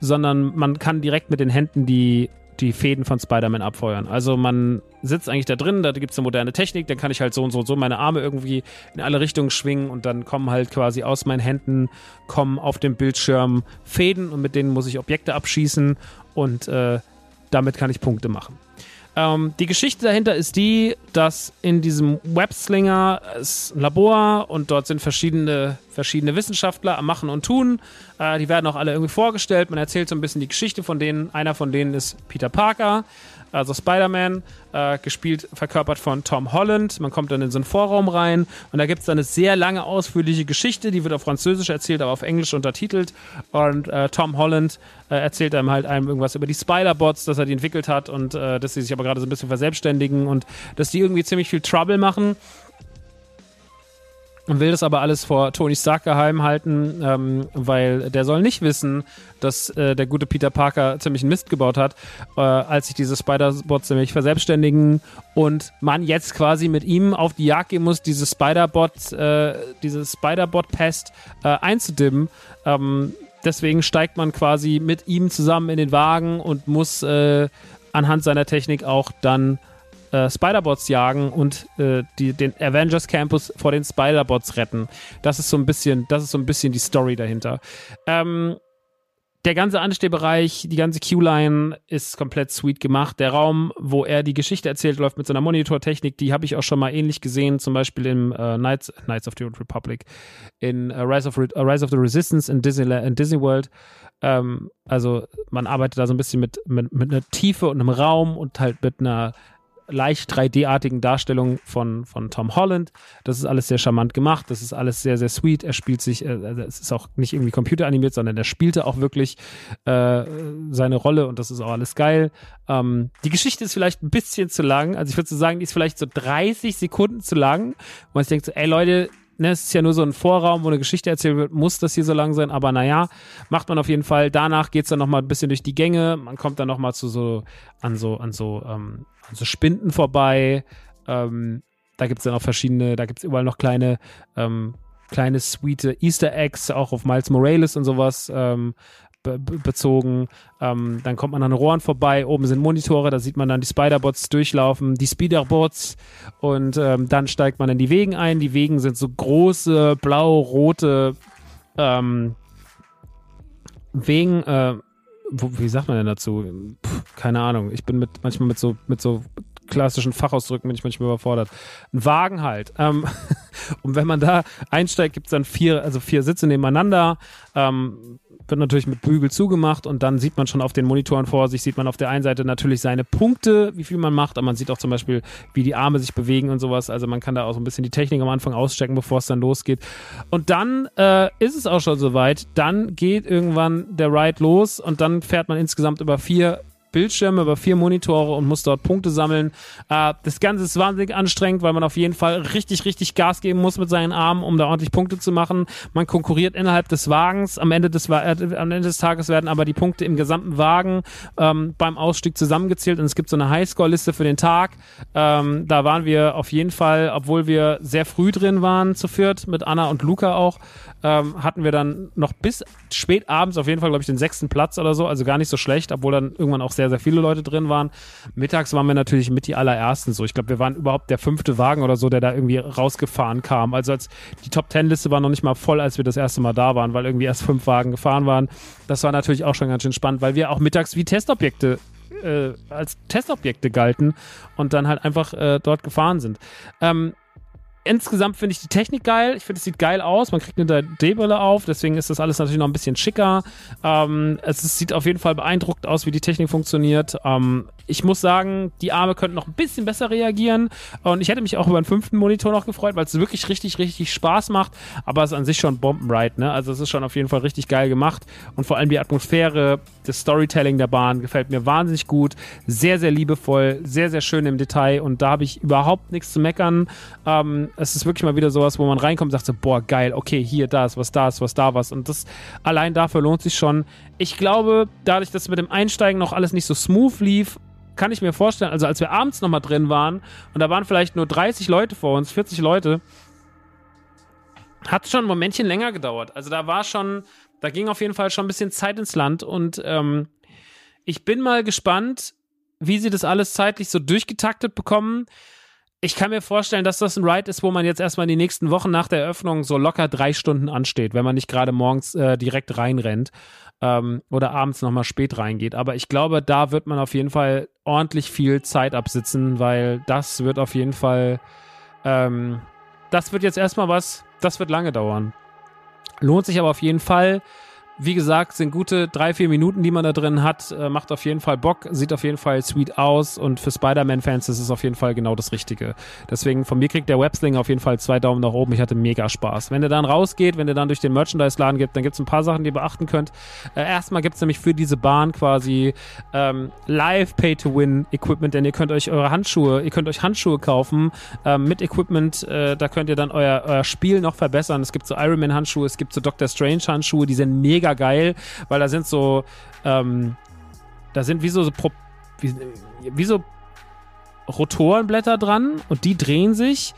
sondern man kann direkt mit den Händen die, die Fäden von Spider-Man abfeuern. Also man sitzt eigentlich da drin, da gibt es eine moderne Technik, dann kann ich halt so und so und so meine Arme irgendwie in alle Richtungen schwingen und dann kommen halt quasi aus meinen Händen, kommen auf dem Bildschirm Fäden und mit denen muss ich Objekte abschießen und äh, damit kann ich Punkte machen. Ähm, die Geschichte dahinter ist die, dass in diesem Webslinger ist ein Labor und dort sind verschiedene, verschiedene Wissenschaftler am Machen und Tun. Äh, die werden auch alle irgendwie vorgestellt. Man erzählt so ein bisschen die Geschichte von denen. Einer von denen ist Peter Parker also Spider-Man, äh, gespielt, verkörpert von Tom Holland. Man kommt dann in so einen Vorraum rein und da gibt es dann eine sehr lange, ausführliche Geschichte, die wird auf Französisch erzählt, aber auf Englisch untertitelt. Und äh, Tom Holland äh, erzählt einem halt einem irgendwas über die Spider-Bots, dass er die entwickelt hat und äh, dass sie sich aber gerade so ein bisschen verselbstständigen und dass die irgendwie ziemlich viel Trouble machen und will das aber alles vor Tony Stark geheim halten, ähm, weil der soll nicht wissen, dass äh, der gute Peter Parker ziemlich einen Mist gebaut hat, äh, als sich diese Spider-Bots nämlich verselbstständigen und man jetzt quasi mit ihm auf die Jagd gehen muss, diese Spider-Bot, äh, diese Spider-Bot-Pest äh, einzudimmen. Ähm, deswegen steigt man quasi mit ihm zusammen in den Wagen und muss äh, anhand seiner Technik auch dann äh, Spider-Bots jagen und äh, die, den Avengers Campus vor den Spider-Bots retten. Das ist so ein bisschen, das ist so ein bisschen die Story dahinter. Ähm, der ganze Anstehbereich, die ganze Q-Line ist komplett sweet gemacht. Der Raum, wo er die Geschichte erzählt, läuft mit so Monitortechnik, die habe ich auch schon mal ähnlich gesehen, zum Beispiel im äh, Knights, Knights of the Old Republic, in uh, Rise, of Re uh, Rise of the Resistance in Disneyland, in Disney World. Ähm, also man arbeitet da so ein bisschen mit, mit, mit einer Tiefe und einem Raum und halt mit einer leicht 3D-artigen Darstellung von, von Tom Holland. Das ist alles sehr charmant gemacht. Das ist alles sehr, sehr sweet. Er spielt sich, äh, also es ist auch nicht irgendwie computeranimiert, sondern er spielte auch wirklich äh, seine Rolle und das ist auch alles geil. Ähm, die Geschichte ist vielleicht ein bisschen zu lang. Also ich würde so sagen, die ist vielleicht so 30 Sekunden zu lang. Und man denkt so, ey Leute, ne, es ist ja nur so ein Vorraum, wo eine Geschichte erzählt wird, muss das hier so lang sein, aber naja, macht man auf jeden Fall. Danach geht's dann nochmal ein bisschen durch die Gänge, man kommt dann nochmal zu so, an so, an so, ähm, an so Spinden vorbei. Ähm, da gibt's dann auch verschiedene, da gibt's überall noch kleine, ähm, kleine sweete Easter Eggs, auch auf Miles Morales und sowas. Ähm, be bezogen. Ähm, dann kommt man an Rohren vorbei, oben sind Monitore, da sieht man dann die Spider-Bots durchlaufen, die Speederbots und ähm, dann steigt man in die Wegen ein. Die Wegen sind so große, blau-rote ähm, Wegen, äh, wo, wie sagt man denn dazu? Puh, keine Ahnung. Ich bin mit manchmal mit so mit so klassischen Fachausdrücken bin ich manchmal überfordert. Ein Wagen halt. Ähm, und wenn man da einsteigt, gibt es dann vier, also vier Sitze nebeneinander. Ähm, wird natürlich mit Bügel zugemacht und dann sieht man schon auf den Monitoren vor sich, sieht man auf der einen Seite natürlich seine Punkte, wie viel man macht, aber man sieht auch zum Beispiel, wie die Arme sich bewegen und sowas. Also man kann da auch so ein bisschen die Technik am Anfang auschecken, bevor es dann losgeht. Und dann äh, ist es auch schon soweit. Dann geht irgendwann der Ride los und dann fährt man insgesamt über vier Bildschirme, über vier Monitore und muss dort Punkte sammeln. Äh, das Ganze ist wahnsinnig anstrengend, weil man auf jeden Fall richtig, richtig Gas geben muss mit seinen Armen, um da ordentlich Punkte zu machen. Man konkurriert innerhalb des Wagens. Am Ende des, äh, am Ende des Tages werden aber die Punkte im gesamten Wagen ähm, beim Ausstieg zusammengezählt und es gibt so eine Highscore-Liste für den Tag. Ähm, da waren wir auf jeden Fall, obwohl wir sehr früh drin waren zu viert, mit Anna und Luca auch, ähm, hatten wir dann noch bis spät abends auf jeden Fall, glaube ich, den sechsten Platz oder so. Also gar nicht so schlecht, obwohl dann irgendwann auch sehr, sehr viele Leute drin waren. Mittags waren wir natürlich mit die allerersten so. Ich glaube, wir waren überhaupt der fünfte Wagen oder so, der da irgendwie rausgefahren kam. Also als die Top Ten Liste war noch nicht mal voll, als wir das erste Mal da waren, weil irgendwie erst fünf Wagen gefahren waren. Das war natürlich auch schon ganz schön spannend, weil wir auch mittags wie Testobjekte äh, als Testobjekte galten und dann halt einfach äh, dort gefahren sind. Ähm, insgesamt finde ich die Technik geil. Ich finde, es sieht geil aus. Man kriegt eine 3D-Brille auf, deswegen ist das alles natürlich noch ein bisschen schicker. Ähm, es, es, sieht auf jeden Fall beeindruckt aus, wie die Technik funktioniert. Ähm, ich muss sagen, die Arme könnten noch ein bisschen besser reagieren. Und ich hätte mich auch über einen fünften Monitor noch gefreut, weil es wirklich richtig, richtig Spaß macht. Aber es ist an sich schon Bombenride, ne? Also es ist schon auf jeden Fall richtig geil gemacht. Und vor allem die Atmosphäre, das Storytelling der Bahn gefällt mir wahnsinnig gut. Sehr, sehr liebevoll, sehr, sehr schön im Detail. Und da habe ich überhaupt nichts zu meckern. Ähm, es ist wirklich mal wieder sowas, wo man reinkommt und sagt so, boah, geil, okay, hier, da ist was, da ist was, da was. Und das allein dafür lohnt sich schon. Ich glaube, dadurch, dass mit dem Einsteigen noch alles nicht so smooth lief, kann ich mir vorstellen, also als wir abends nochmal drin waren und da waren vielleicht nur 30 Leute vor uns, 40 Leute, hat schon ein Momentchen länger gedauert. Also da war schon, da ging auf jeden Fall schon ein bisschen Zeit ins Land und ähm, ich bin mal gespannt, wie sie das alles zeitlich so durchgetaktet bekommen. Ich kann mir vorstellen, dass das ein Ride ist, wo man jetzt erstmal in die nächsten Wochen nach der Eröffnung so locker drei Stunden ansteht, wenn man nicht gerade morgens äh, direkt reinrennt ähm, oder abends nochmal spät reingeht. Aber ich glaube, da wird man auf jeden Fall ordentlich viel Zeit absitzen, weil das wird auf jeden Fall, ähm, das wird jetzt erstmal was, das wird lange dauern. Lohnt sich aber auf jeden Fall. Wie gesagt, sind gute drei, vier Minuten, die man da drin hat. Äh, macht auf jeden Fall Bock, sieht auf jeden Fall sweet aus und für Spider-Man-Fans ist es auf jeden Fall genau das Richtige. Deswegen von mir kriegt der Websling auf jeden Fall zwei Daumen nach oben. Ich hatte mega Spaß. Wenn ihr dann rausgeht, wenn ihr dann durch den Merchandise-Laden geht, dann gibt es ein paar Sachen, die ihr beachten könnt. Äh, erstmal gibt es nämlich für diese Bahn quasi ähm, live Pay-to-Win-Equipment, denn ihr könnt euch eure Handschuhe, ihr könnt euch Handschuhe kaufen ähm, mit Equipment. Äh, da könnt ihr dann euer, euer Spiel noch verbessern. Es gibt so Iron Man-Handschuhe, es gibt so Doctor Strange-Handschuhe, die sind mega mega geil, weil da sind so, ähm, da sind wie so, so wie, wie so Rotorenblätter dran und die drehen sich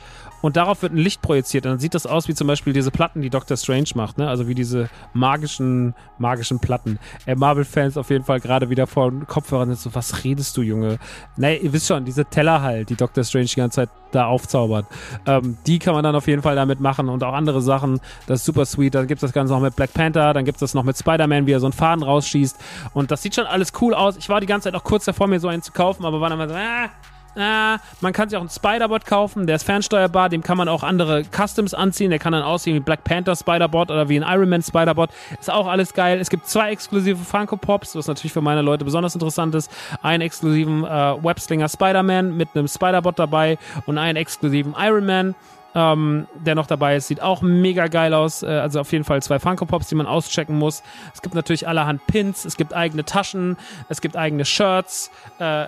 und darauf wird ein Licht projiziert. Und dann sieht das aus wie zum Beispiel diese Platten, die Doctor Strange macht, ne? Also wie diese magischen, magischen Platten. Äh, Marvel-Fans auf jeden Fall gerade wieder vor Kopfhörern sind so, was redest du, Junge? Nee, ihr wisst schon, diese Teller halt, die Doctor Strange die ganze Zeit da aufzaubert. Ähm, die kann man dann auf jeden Fall damit machen und auch andere Sachen. Das ist super sweet. Dann gibt es das Ganze noch mit Black Panther, dann gibt es das noch mit Spider-Man, wie er so einen Faden rausschießt. Und das sieht schon alles cool aus. Ich war die ganze Zeit auch kurz davor, mir so einen zu kaufen, aber war dann mal so, äh, äh, man kann sich auch einen Spider-Bot kaufen, der ist fernsteuerbar, dem kann man auch andere Customs anziehen, der kann dann aussehen wie Black Panther Spider-Bot oder wie ein Iron Man Spider-Bot. Ist auch alles geil. Es gibt zwei exklusive Funko Pops, was natürlich für meine Leute besonders interessant ist. Einen exklusiven äh, Webslinger Spider-Man mit einem Spider-Bot dabei und einen exklusiven Iron Man. Ähm, der noch dabei ist. Sieht auch mega geil aus. Äh, also auf jeden Fall zwei Funko Pops, die man auschecken muss. Es gibt natürlich allerhand Pins, es gibt eigene Taschen, es gibt eigene Shirts. Äh,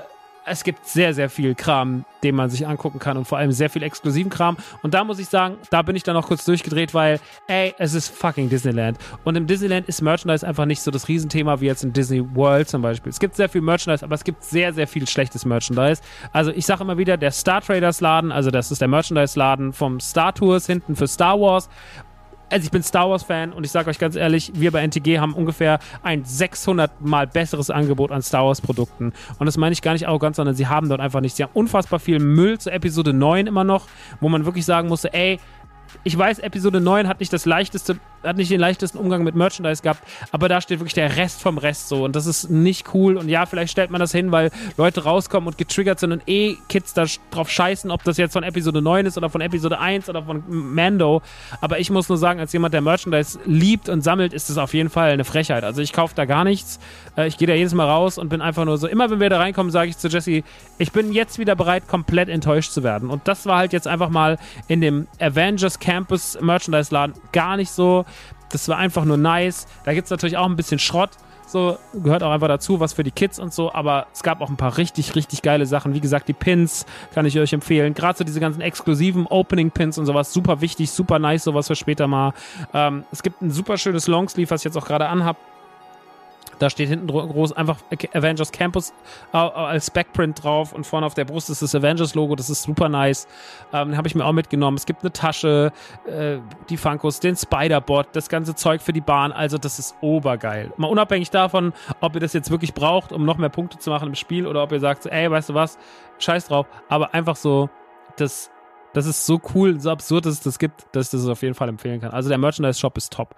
es gibt sehr, sehr viel Kram, den man sich angucken kann und vor allem sehr viel exklusiven Kram. Und da muss ich sagen, da bin ich dann noch kurz durchgedreht, weil, ey, es ist fucking Disneyland. Und im Disneyland ist Merchandise einfach nicht so das Riesenthema wie jetzt in Disney World zum Beispiel. Es gibt sehr viel Merchandise, aber es gibt sehr, sehr viel schlechtes Merchandise. Also ich sage immer wieder, der Star Traders Laden, also das ist der Merchandise-Laden vom Star Tours hinten für Star Wars, also ich bin Star Wars Fan und ich sage euch ganz ehrlich, wir bei NTG haben ungefähr ein 600 mal besseres Angebot an Star Wars Produkten. Und das meine ich gar nicht arrogant, sondern sie haben dort einfach nichts. Sie haben unfassbar viel Müll zu Episode 9 immer noch, wo man wirklich sagen musste, ey, ich weiß, Episode 9 hat nicht das leichteste, hat nicht den leichtesten Umgang mit Merchandise gehabt, aber da steht wirklich der Rest vom Rest so und das ist nicht cool und ja, vielleicht stellt man das hin, weil Leute rauskommen und getriggert sind und eh Kids da drauf scheißen, ob das jetzt von Episode 9 ist oder von Episode 1 oder von Mando, aber ich muss nur sagen, als jemand, der Merchandise liebt und sammelt, ist das auf jeden Fall eine Frechheit. Also ich kaufe da gar nichts, äh, ich gehe da jedes Mal raus und bin einfach nur so, immer wenn wir da reinkommen, sage ich zu Jesse, ich bin jetzt wieder bereit, komplett enttäuscht zu werden. Und das war halt jetzt einfach mal in dem Avengers Campus Merchandise Laden gar nicht so. Das war einfach nur nice. Da gibt es natürlich auch ein bisschen Schrott. So, gehört auch einfach dazu, was für die Kids und so, aber es gab auch ein paar richtig, richtig geile Sachen. Wie gesagt, die Pins kann ich euch empfehlen. Gerade so diese ganzen exklusiven Opening-Pins und sowas, super wichtig, super nice, sowas für später mal. Ähm, es gibt ein super schönes Longsleeve, was ich jetzt auch gerade anhab. Da steht hinten groß einfach Avengers Campus als Backprint drauf und vorne auf der Brust ist das Avengers-Logo. Das ist super nice. Ähm, Habe ich mir auch mitgenommen. Es gibt eine Tasche, äh, die Funkos, den Spider-Bot, das ganze Zeug für die Bahn. Also, das ist obergeil. Mal unabhängig davon, ob ihr das jetzt wirklich braucht, um noch mehr Punkte zu machen im Spiel oder ob ihr sagt, ey, weißt du was, scheiß drauf. Aber einfach so, das das ist so cool, so absurd, dass es das gibt, dass ich das auf jeden Fall empfehlen kann. Also der Merchandise-Shop ist top.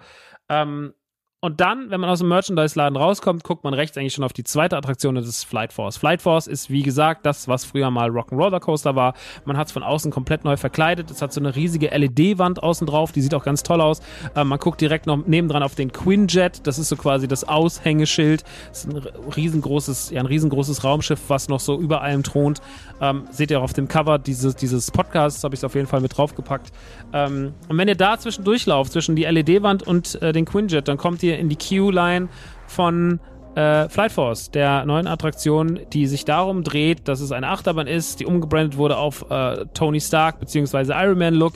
Ähm, und dann, wenn man aus dem Merchandise-Laden rauskommt, guckt man rechts eigentlich schon auf die zweite Attraktion, das ist Flight Force. Flight Force ist, wie gesagt, das, was früher mal Rock'n'Roller Coaster war. Man hat es von außen komplett neu verkleidet. Es hat so eine riesige LED-Wand außen drauf, die sieht auch ganz toll aus. Äh, man guckt direkt noch nebendran auf den Quinjet, das ist so quasi das Aushängeschild. Das ist ein riesengroßes, ja, ein riesengroßes Raumschiff, was noch so über allem thront. Ähm, seht ihr auch auf dem Cover dieses, dieses Podcasts, habe ich es auf jeden Fall mit draufgepackt. Ähm, und wenn ihr da zwischendurch lauft, zwischen die LED-Wand und äh, den Quinjet, dann kommt ihr in die Queue-Line von äh, Flight Force, der neuen Attraktion, die sich darum dreht, dass es eine Achterbahn ist, die umgebrandet wurde auf äh, Tony Stark bzw. Iron Man Look.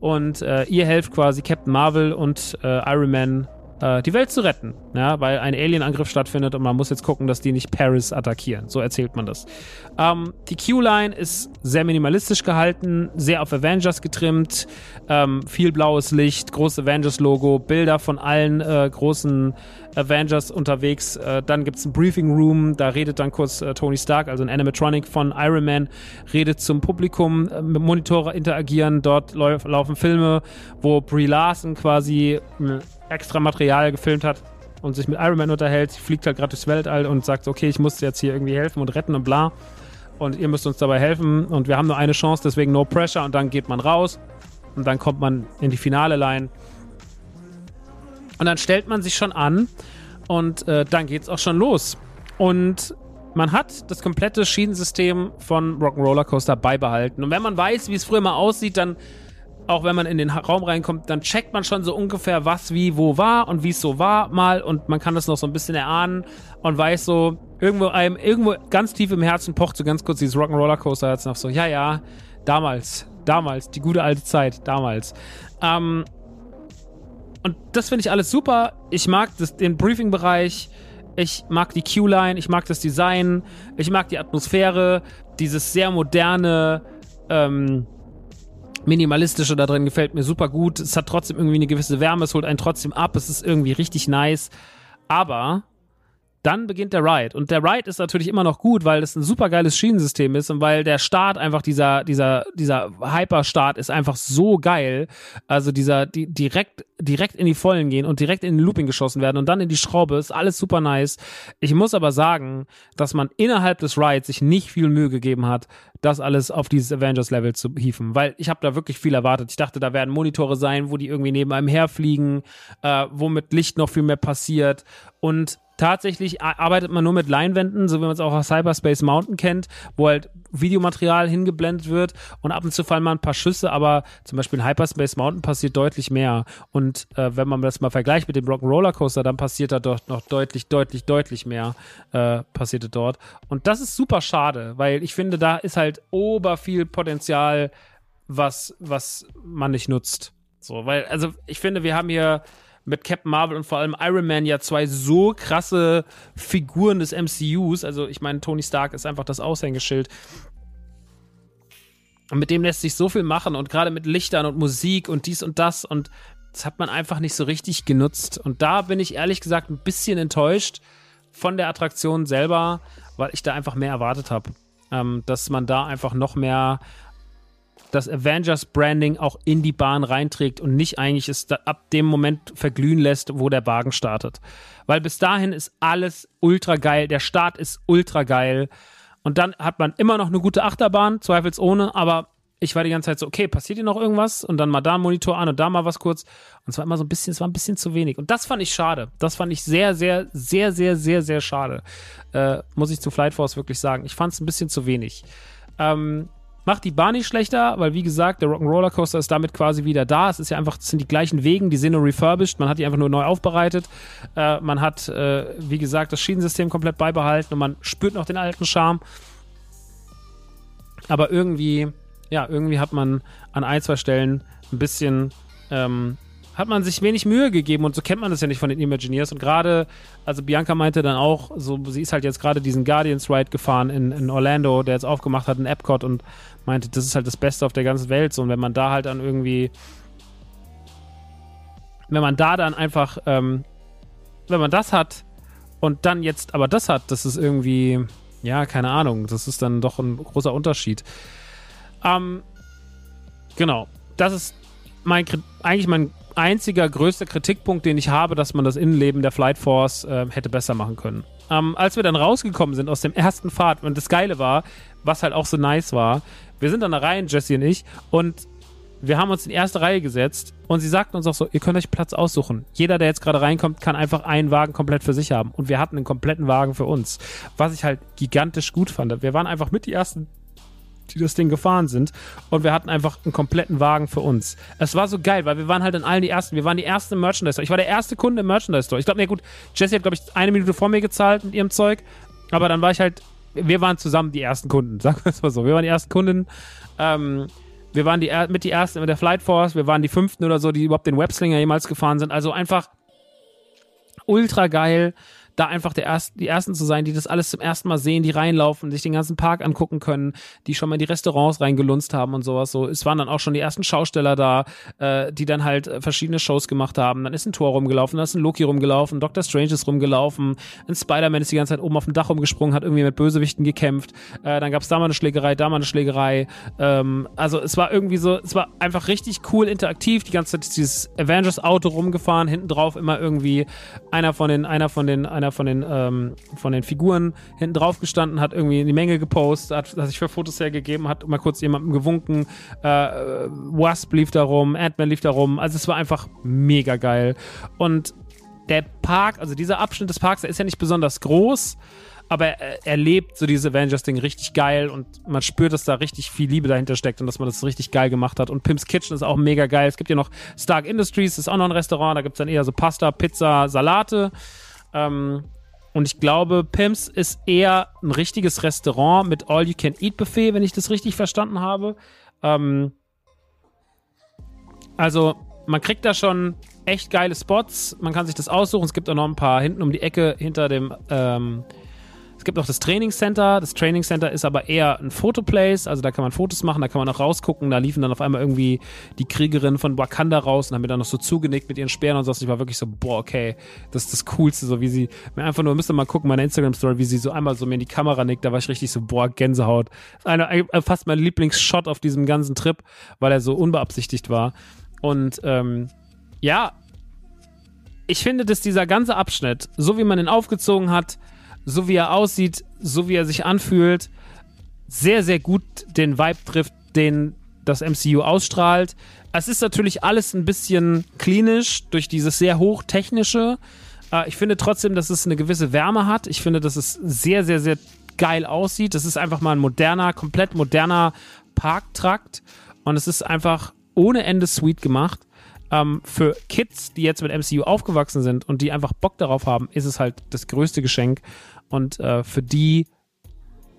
Und äh, ihr helft quasi Captain Marvel und äh, Iron Man äh, die Welt zu retten, ja, weil ein Alien-Angriff stattfindet und man muss jetzt gucken, dass die nicht Paris attackieren. So erzählt man das. Ähm, die Q-Line ist sehr minimalistisch gehalten, sehr auf Avengers getrimmt, ähm, viel blaues Licht, großes Avengers-Logo, Bilder von allen äh, großen Avengers unterwegs. Äh, dann gibt es ein Briefing Room, da redet dann kurz äh, Tony Stark, also ein Animatronic von Iron Man, redet zum Publikum, äh, Monitore interagieren, dort laufen Filme, wo Brie Larson quasi äh, extra Material gefilmt hat und sich mit Iron Man unterhält. Sie fliegt halt gerade durchs Weltall und sagt, okay, ich muss jetzt hier irgendwie helfen und retten und bla. Und ihr müsst uns dabei helfen und wir haben nur eine Chance, deswegen no pressure und dann geht man raus und dann kommt man in die finale Line. Und dann stellt man sich schon an und äh, dann geht's auch schon los. Und man hat das komplette Schienensystem von Rock'n'Roller Coaster beibehalten. Und wenn man weiß, wie es früher mal aussieht, dann auch wenn man in den Raum reinkommt, dann checkt man schon so ungefähr, was wie wo war und wie es so war mal und man kann das noch so ein bisschen erahnen und weiß so, irgendwo einem, irgendwo ganz tief im Herzen pocht so ganz kurz dieses Rock'n'Roller Coaster Herz noch so, ja, ja, damals, damals, die gute alte Zeit, damals. Ähm, und das finde ich alles super. Ich mag das, den Briefing-Bereich. Ich mag die Q-Line, ich mag das Design, ich mag die Atmosphäre, dieses sehr moderne, ähm, Minimalistische da drin gefällt mir super gut. Es hat trotzdem irgendwie eine gewisse Wärme, es holt einen trotzdem ab, es ist irgendwie richtig nice. Aber dann beginnt der Ride. Und der Ride ist natürlich immer noch gut, weil es ein super geiles Schienensystem ist und weil der Start einfach dieser, dieser, dieser Hyper-Start ist einfach so geil. Also dieser, die direkt, direkt in die Vollen gehen und direkt in den Looping geschossen werden und dann in die Schraube ist alles super nice. Ich muss aber sagen, dass man innerhalb des Rides sich nicht viel Mühe gegeben hat, das alles auf dieses Avengers-Level zu hieven, weil ich habe da wirklich viel erwartet. Ich dachte, da werden Monitore sein, wo die irgendwie neben einem herfliegen, äh, wo mit Licht noch viel mehr passiert und tatsächlich arbeitet man nur mit Leinwänden, so wie man es auch aus Cyberspace Mountain kennt, wo halt Videomaterial hingeblendet wird und ab und zu fallen mal ein paar Schüsse, aber zum Beispiel in Hyperspace Mountain passiert deutlich mehr. Und äh, wenn man das mal vergleicht mit dem Rock'n'Roller Coaster, dann passiert da doch noch deutlich, deutlich, deutlich mehr äh, passierte dort. Und das ist super schade, weil ich finde, da ist halt ober viel Potenzial, was, was man nicht nutzt. So, weil, also ich finde, wir haben hier mit Captain Marvel und vor allem Iron Man ja zwei so krasse Figuren des MCUs. Also ich meine, Tony Stark ist einfach das Aushängeschild. Und mit dem lässt sich so viel machen und gerade mit Lichtern und Musik und dies und das und das hat man einfach nicht so richtig genutzt. Und da bin ich ehrlich gesagt ein bisschen enttäuscht von der Attraktion selber, weil ich da einfach mehr erwartet habe. Ähm, dass man da einfach noch mehr das Avengers-Branding auch in die Bahn reinträgt und nicht eigentlich es ab dem Moment verglühen lässt, wo der Wagen startet. Weil bis dahin ist alles ultra geil, der Start ist ultra geil und dann hat man immer noch eine gute Achterbahn, zweifelsohne, aber ich war die ganze Zeit so, okay, passiert hier noch irgendwas? Und dann mal da einen Monitor an und da mal was kurz. Und es war immer so ein bisschen, es war ein bisschen zu wenig. Und das fand ich schade. Das fand ich sehr, sehr, sehr, sehr, sehr, sehr schade. Äh, muss ich zu Flight Force wirklich sagen. Ich fand es ein bisschen zu wenig. Ähm, macht die Bahn nicht schlechter, weil wie gesagt, der Rock'n'Roller Coaster ist damit quasi wieder da. Es ist ja einfach, es sind die gleichen Wegen, die sind nur refurbished. Man hat die einfach nur neu aufbereitet. Äh, man hat, äh, wie gesagt, das Schienensystem komplett beibehalten und man spürt noch den alten Charme. Aber irgendwie ja, irgendwie hat man an ein, zwei Stellen ein bisschen, ähm, hat man sich wenig Mühe gegeben und so kennt man das ja nicht von den Imagineers. Und gerade, also Bianca meinte dann auch, so, sie ist halt jetzt gerade diesen Guardians Ride gefahren in, in Orlando, der jetzt aufgemacht hat in Epcot und meinte, das ist halt das Beste auf der ganzen Welt. So, und wenn man da halt dann irgendwie, wenn man da dann einfach, ähm, wenn man das hat und dann jetzt aber das hat, das ist irgendwie, ja, keine Ahnung, das ist dann doch ein großer Unterschied. Ähm, genau. Das ist mein, eigentlich mein einziger größter Kritikpunkt, den ich habe, dass man das Innenleben der Flight Force äh, hätte besser machen können. Ähm, als wir dann rausgekommen sind aus dem ersten Fahrt, und das Geile war, was halt auch so nice war, wir sind dann da rein, Jesse und ich, und wir haben uns in erste Reihe gesetzt und sie sagten uns auch so, ihr könnt euch Platz aussuchen. Jeder, der jetzt gerade reinkommt, kann einfach einen Wagen komplett für sich haben. Und wir hatten einen kompletten Wagen für uns. Was ich halt gigantisch gut fand. Wir waren einfach mit die ersten die das Ding gefahren sind. Und wir hatten einfach einen kompletten Wagen für uns. Es war so geil, weil wir waren halt in allen die Ersten. Wir waren die ersten im Merchandise Store. Ich war der erste Kunde im Merchandise Store. Ich glaube, nee, gut, Jessie hat, glaube ich, eine Minute vor mir gezahlt mit ihrem Zeug. Aber dann war ich halt, wir waren zusammen die ersten Kunden, sagen wir es mal so. Wir waren die ersten Kunden. Ähm, wir waren die, mit die ersten mit der Flight Force. Wir waren die fünften oder so, die überhaupt den Webslinger jemals gefahren sind. Also einfach ultra geil da einfach der Erst, die Ersten zu sein, die das alles zum ersten Mal sehen, die reinlaufen, sich den ganzen Park angucken können, die schon mal in die Restaurants reingelunzt haben und sowas. So, es waren dann auch schon die ersten Schausteller da, äh, die dann halt äh, verschiedene Shows gemacht haben. Dann ist ein Tor rumgelaufen, dann ist ein Loki rumgelaufen, Doctor Strange ist rumgelaufen, ein Spider-Man ist die ganze Zeit oben auf dem Dach rumgesprungen, hat irgendwie mit Bösewichten gekämpft. Äh, dann gab es da mal eine Schlägerei, da mal eine Schlägerei. Ähm, also es war irgendwie so, es war einfach richtig cool interaktiv. Die ganze Zeit dieses Avengers-Auto rumgefahren, hinten drauf immer irgendwie einer von den, einer von den, einer von den, ähm, von den Figuren hinten drauf gestanden, hat irgendwie in die Menge gepostet, hat, hat sich für Fotos hergegeben, hat mal kurz jemandem gewunken. Äh, Wasp lief da rum, Ant-Man lief da rum. Also es war einfach mega geil. Und der Park, also dieser Abschnitt des Parks, der ist ja nicht besonders groß, aber er, er lebt so dieses Avengers-Ding richtig geil und man spürt, dass da richtig viel Liebe dahinter steckt und dass man das richtig geil gemacht hat. Und Pim's Kitchen ist auch mega geil. Es gibt ja noch Stark Industries, ist auch noch ein Restaurant, da gibt es dann eher so Pasta, Pizza, Salate. Ähm, und ich glaube, Pimps ist eher ein richtiges Restaurant mit All-You-Can-Eat-Buffet, wenn ich das richtig verstanden habe. Ähm, also, man kriegt da schon echt geile Spots. Man kann sich das aussuchen. Es gibt auch noch ein paar hinten um die Ecke hinter dem ähm, es gibt auch das Training Center. Das Training Center ist aber eher ein Fotoplace, also da kann man Fotos machen, da kann man auch rausgucken. Da liefen dann auf einmal irgendwie die Kriegerinnen von Wakanda raus und haben mir dann noch so zugenickt mit ihren Speeren und so. Ich war wirklich so, boah, okay, das ist das Coolste, so wie sie, mir einfach nur, müsst ihr mal gucken, meine Instagram-Story, wie sie so einmal so mir in die Kamera nickt, da war ich richtig so, boah, Gänsehaut. Eine, fast mein Lieblingsshot auf diesem ganzen Trip, weil er so unbeabsichtigt war. Und ähm, ja, ich finde, dass dieser ganze Abschnitt, so wie man ihn aufgezogen hat, so wie er aussieht, so wie er sich anfühlt, sehr, sehr gut den Vibe trifft, den das MCU ausstrahlt. Es ist natürlich alles ein bisschen klinisch durch dieses sehr hochtechnische. Äh, ich finde trotzdem, dass es eine gewisse Wärme hat. Ich finde, dass es sehr, sehr, sehr geil aussieht. Das ist einfach mal ein moderner, komplett moderner Parktrakt. Und es ist einfach ohne Ende sweet gemacht. Ähm, für Kids, die jetzt mit MCU aufgewachsen sind und die einfach Bock darauf haben, ist es halt das größte Geschenk. Und äh, für die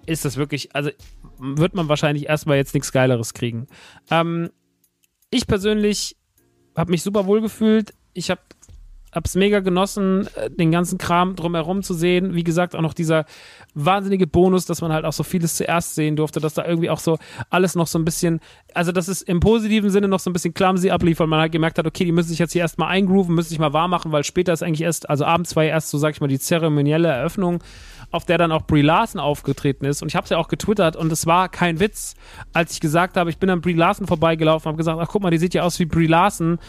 ist das wirklich, also wird man wahrscheinlich erstmal jetzt nichts Geileres kriegen. Ähm, ich persönlich habe mich super wohl gefühlt. Ich habe hab's mega genossen, äh, den ganzen Kram drumherum zu sehen. Wie gesagt, auch noch dieser wahnsinnige Bonus, dass man halt auch so vieles zuerst sehen durfte, dass da irgendwie auch so alles noch so ein bisschen, also dass es im positiven Sinne noch so ein bisschen clumsy ablief, weil man halt gemerkt hat, okay, die müssen sich jetzt hier erstmal eingrooven, müssen sich mal warm machen, weil später ist eigentlich erst, also abends war ja erst so, sag ich mal, die zeremonielle Eröffnung auf der dann auch Brie Larson aufgetreten ist. Und ich habe es ja auch getwittert und es war kein Witz, als ich gesagt habe, ich bin an Brie Larson vorbeigelaufen, habe gesagt, ach guck mal, die sieht ja aus wie Brie Larson.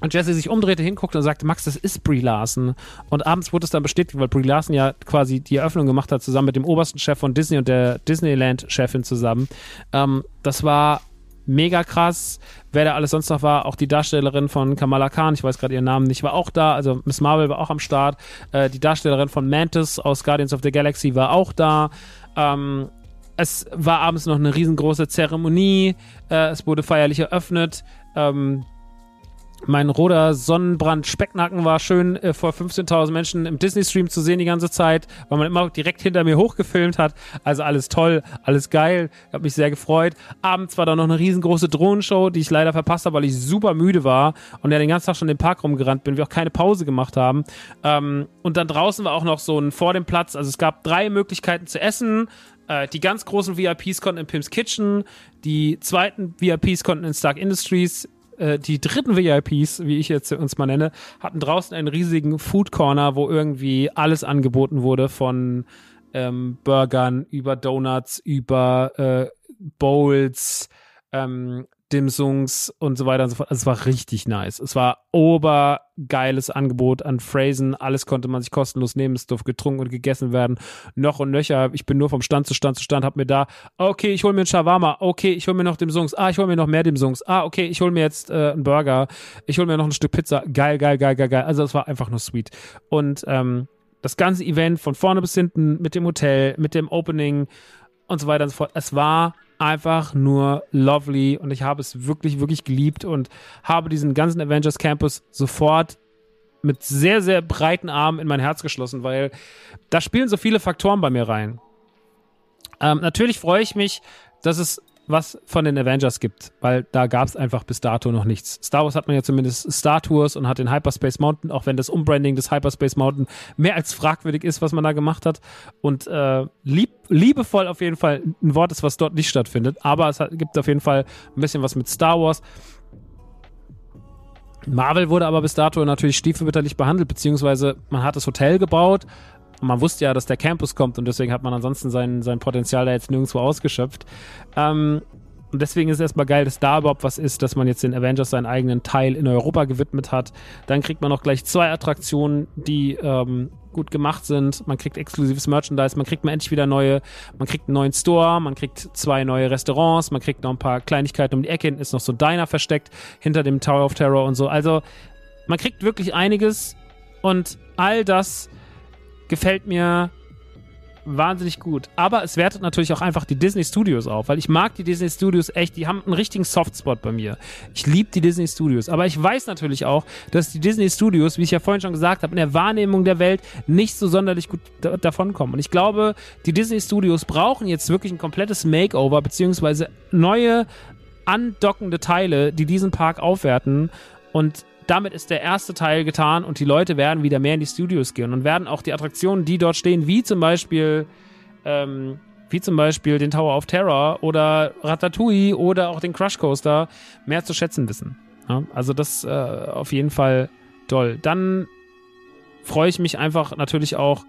Und Jesse sich umdrehte, hinguckte und sagte, Max, das ist Brie Larson. Und abends wurde es dann bestätigt, weil Brie Larson ja quasi die Eröffnung gemacht hat, zusammen mit dem obersten Chef von Disney und der Disneyland-Chefin zusammen. Ähm, das war mega krass. Wer da alles sonst noch war, auch die Darstellerin von Kamala Khan, ich weiß gerade ihren Namen nicht, war auch da. Also Miss Marvel war auch am Start. Äh, die Darstellerin von Mantis aus Guardians of the Galaxy war auch da. Ähm, es war abends noch eine riesengroße Zeremonie. Äh, es wurde feierlich eröffnet. Ähm, mein roter Sonnenbrand-Specknacken war schön äh, vor 15.000 Menschen im Disney-Stream zu sehen die ganze Zeit, weil man immer direkt hinter mir hochgefilmt hat. Also alles toll, alles geil. Ich habe mich sehr gefreut. Abends war da noch eine riesengroße Drohnenshow, die ich leider verpasst habe, weil ich super müde war und ja den ganzen Tag schon den Park rumgerannt bin, wir auch keine Pause gemacht haben. Ähm, und dann draußen war auch noch so ein vor dem Platz. Also es gab drei Möglichkeiten zu essen. Äh, die ganz großen VIPs konnten in Pim's Kitchen, die zweiten VIPs konnten in Stark Industries, äh, die dritten VIPs, wie ich jetzt uns mal nenne, hatten draußen einen riesigen Food Corner, wo irgendwie alles angeboten wurde von ähm, Burgern über Donuts, über äh, Bowls, ähm, Dimsungs und so weiter und so fort. Also es war richtig nice. Es war obergeiles Angebot an Phrasen. Alles konnte man sich kostenlos nehmen. Es durfte getrunken und gegessen werden. Noch und nöcher. Ich bin nur vom Stand zu Stand zu Stand, hab mir da, okay, ich hol mir einen Shawarma. Okay, ich hol mir noch Dimsungs. Ah, ich hol mir noch mehr Dimsungs. Ah, okay, ich hol mir jetzt äh, einen Burger. Ich hol mir noch ein Stück Pizza. Geil, geil, geil, geil, geil. Also es war einfach nur sweet. Und ähm, das ganze Event von vorne bis hinten mit dem Hotel, mit dem Opening und so weiter und so fort. Es war einfach nur lovely und ich habe es wirklich, wirklich geliebt und habe diesen ganzen Avengers Campus sofort mit sehr, sehr breiten Armen in mein Herz geschlossen, weil da spielen so viele Faktoren bei mir rein. Ähm, natürlich freue ich mich, dass es was von den Avengers gibt, weil da gab es einfach bis dato noch nichts. Star Wars hat man ja zumindest Star Tours und hat den Hyperspace Mountain, auch wenn das Umbranding des Hyperspace Mountain mehr als fragwürdig ist, was man da gemacht hat. Und äh, lieb, liebevoll auf jeden Fall ein Wort ist, was dort nicht stattfindet, aber es hat, gibt auf jeden Fall ein bisschen was mit Star Wars. Marvel wurde aber bis dato natürlich stiefmütterlich behandelt, beziehungsweise man hat das Hotel gebaut, man wusste ja, dass der Campus kommt und deswegen hat man ansonsten sein, sein Potenzial da jetzt nirgendwo ausgeschöpft. Ähm, und deswegen ist es erstmal geil, dass da überhaupt was ist, dass man jetzt den Avengers seinen eigenen Teil in Europa gewidmet hat. Dann kriegt man noch gleich zwei Attraktionen, die ähm, gut gemacht sind. Man kriegt exklusives Merchandise, man kriegt mal endlich wieder neue, man kriegt einen neuen Store, man kriegt zwei neue Restaurants, man kriegt noch ein paar Kleinigkeiten um die Ecke, ist noch so ein Diner versteckt hinter dem Tower of Terror und so. Also man kriegt wirklich einiges und all das gefällt mir wahnsinnig gut. Aber es wertet natürlich auch einfach die Disney Studios auf, weil ich mag die Disney Studios echt. Die haben einen richtigen Softspot bei mir. Ich liebe die Disney Studios. Aber ich weiß natürlich auch, dass die Disney Studios, wie ich ja vorhin schon gesagt habe, in der Wahrnehmung der Welt nicht so sonderlich gut da davonkommen. Und ich glaube, die Disney Studios brauchen jetzt wirklich ein komplettes Makeover, beziehungsweise neue andockende Teile, die diesen Park aufwerten. Und damit ist der erste Teil getan und die Leute werden wieder mehr in die Studios gehen und werden auch die Attraktionen, die dort stehen, wie zum Beispiel, ähm, wie zum Beispiel den Tower of Terror oder Ratatouille oder auch den Crush Coaster, mehr zu schätzen wissen. Ja, also das äh, auf jeden Fall toll. Dann freue ich mich einfach natürlich auch,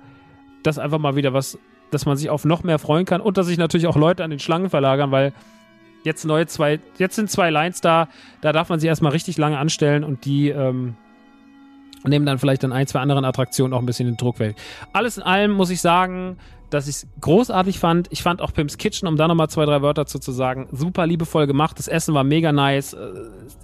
dass einfach mal wieder was, dass man sich auf noch mehr freuen kann und dass sich natürlich auch Leute an den Schlangen verlagern, weil jetzt neue zwei, jetzt sind zwei Lines da, da darf man sich erstmal richtig lange anstellen und die ähm, nehmen dann vielleicht dann ein, zwei anderen Attraktionen auch ein bisschen den Druck weg. Alles in allem muss ich sagen, dass ich es großartig fand. Ich fand auch Pim's Kitchen, um da nochmal zwei, drei Wörter zu, zu sagen, super liebevoll gemacht. Das Essen war mega nice. Äh,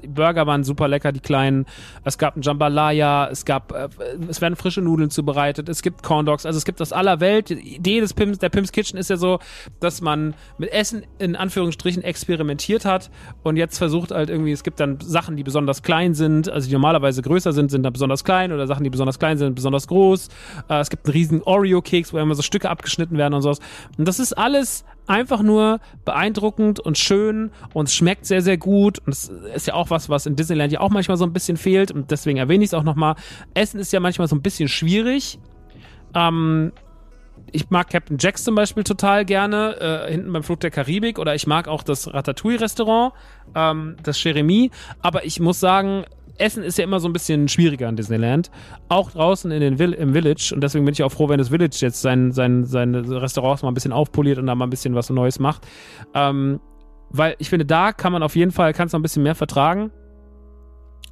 die Burger waren super lecker, die kleinen. Es gab ein Jambalaya, es gab, äh, es werden frische Nudeln zubereitet, es gibt Corn Dogs, also es gibt aus aller Welt. Die Idee des Pims, der Pim's Kitchen ist ja so, dass man mit Essen in Anführungsstrichen experimentiert hat und jetzt versucht halt irgendwie, es gibt dann Sachen, die besonders klein sind, also die normalerweise größer sind, sind dann besonders klein oder Sachen, die besonders klein sind, besonders groß. Äh, es gibt einen riesen Oreo-Keks, wo immer so Stücke abgeschnitten geschnitten werden und sowas. Und das ist alles einfach nur beeindruckend und schön und schmeckt sehr, sehr gut. Und es ist ja auch was, was in Disneyland ja auch manchmal so ein bisschen fehlt. Und deswegen erwähne ich es auch nochmal. Essen ist ja manchmal so ein bisschen schwierig. Ähm, ich mag Captain Jacks zum Beispiel total gerne, äh, hinten beim Flug der Karibik. Oder ich mag auch das Ratatouille-Restaurant, ähm, das Jeremy. Aber ich muss sagen, Essen ist ja immer so ein bisschen schwieriger in Disneyland. Auch draußen in den Vill im Village. Und deswegen bin ich auch froh, wenn das Village jetzt sein, sein, seine Restaurants mal ein bisschen aufpoliert und da mal ein bisschen was Neues macht. Ähm, weil ich finde, da kann man auf jeden Fall, kannst du ein bisschen mehr vertragen.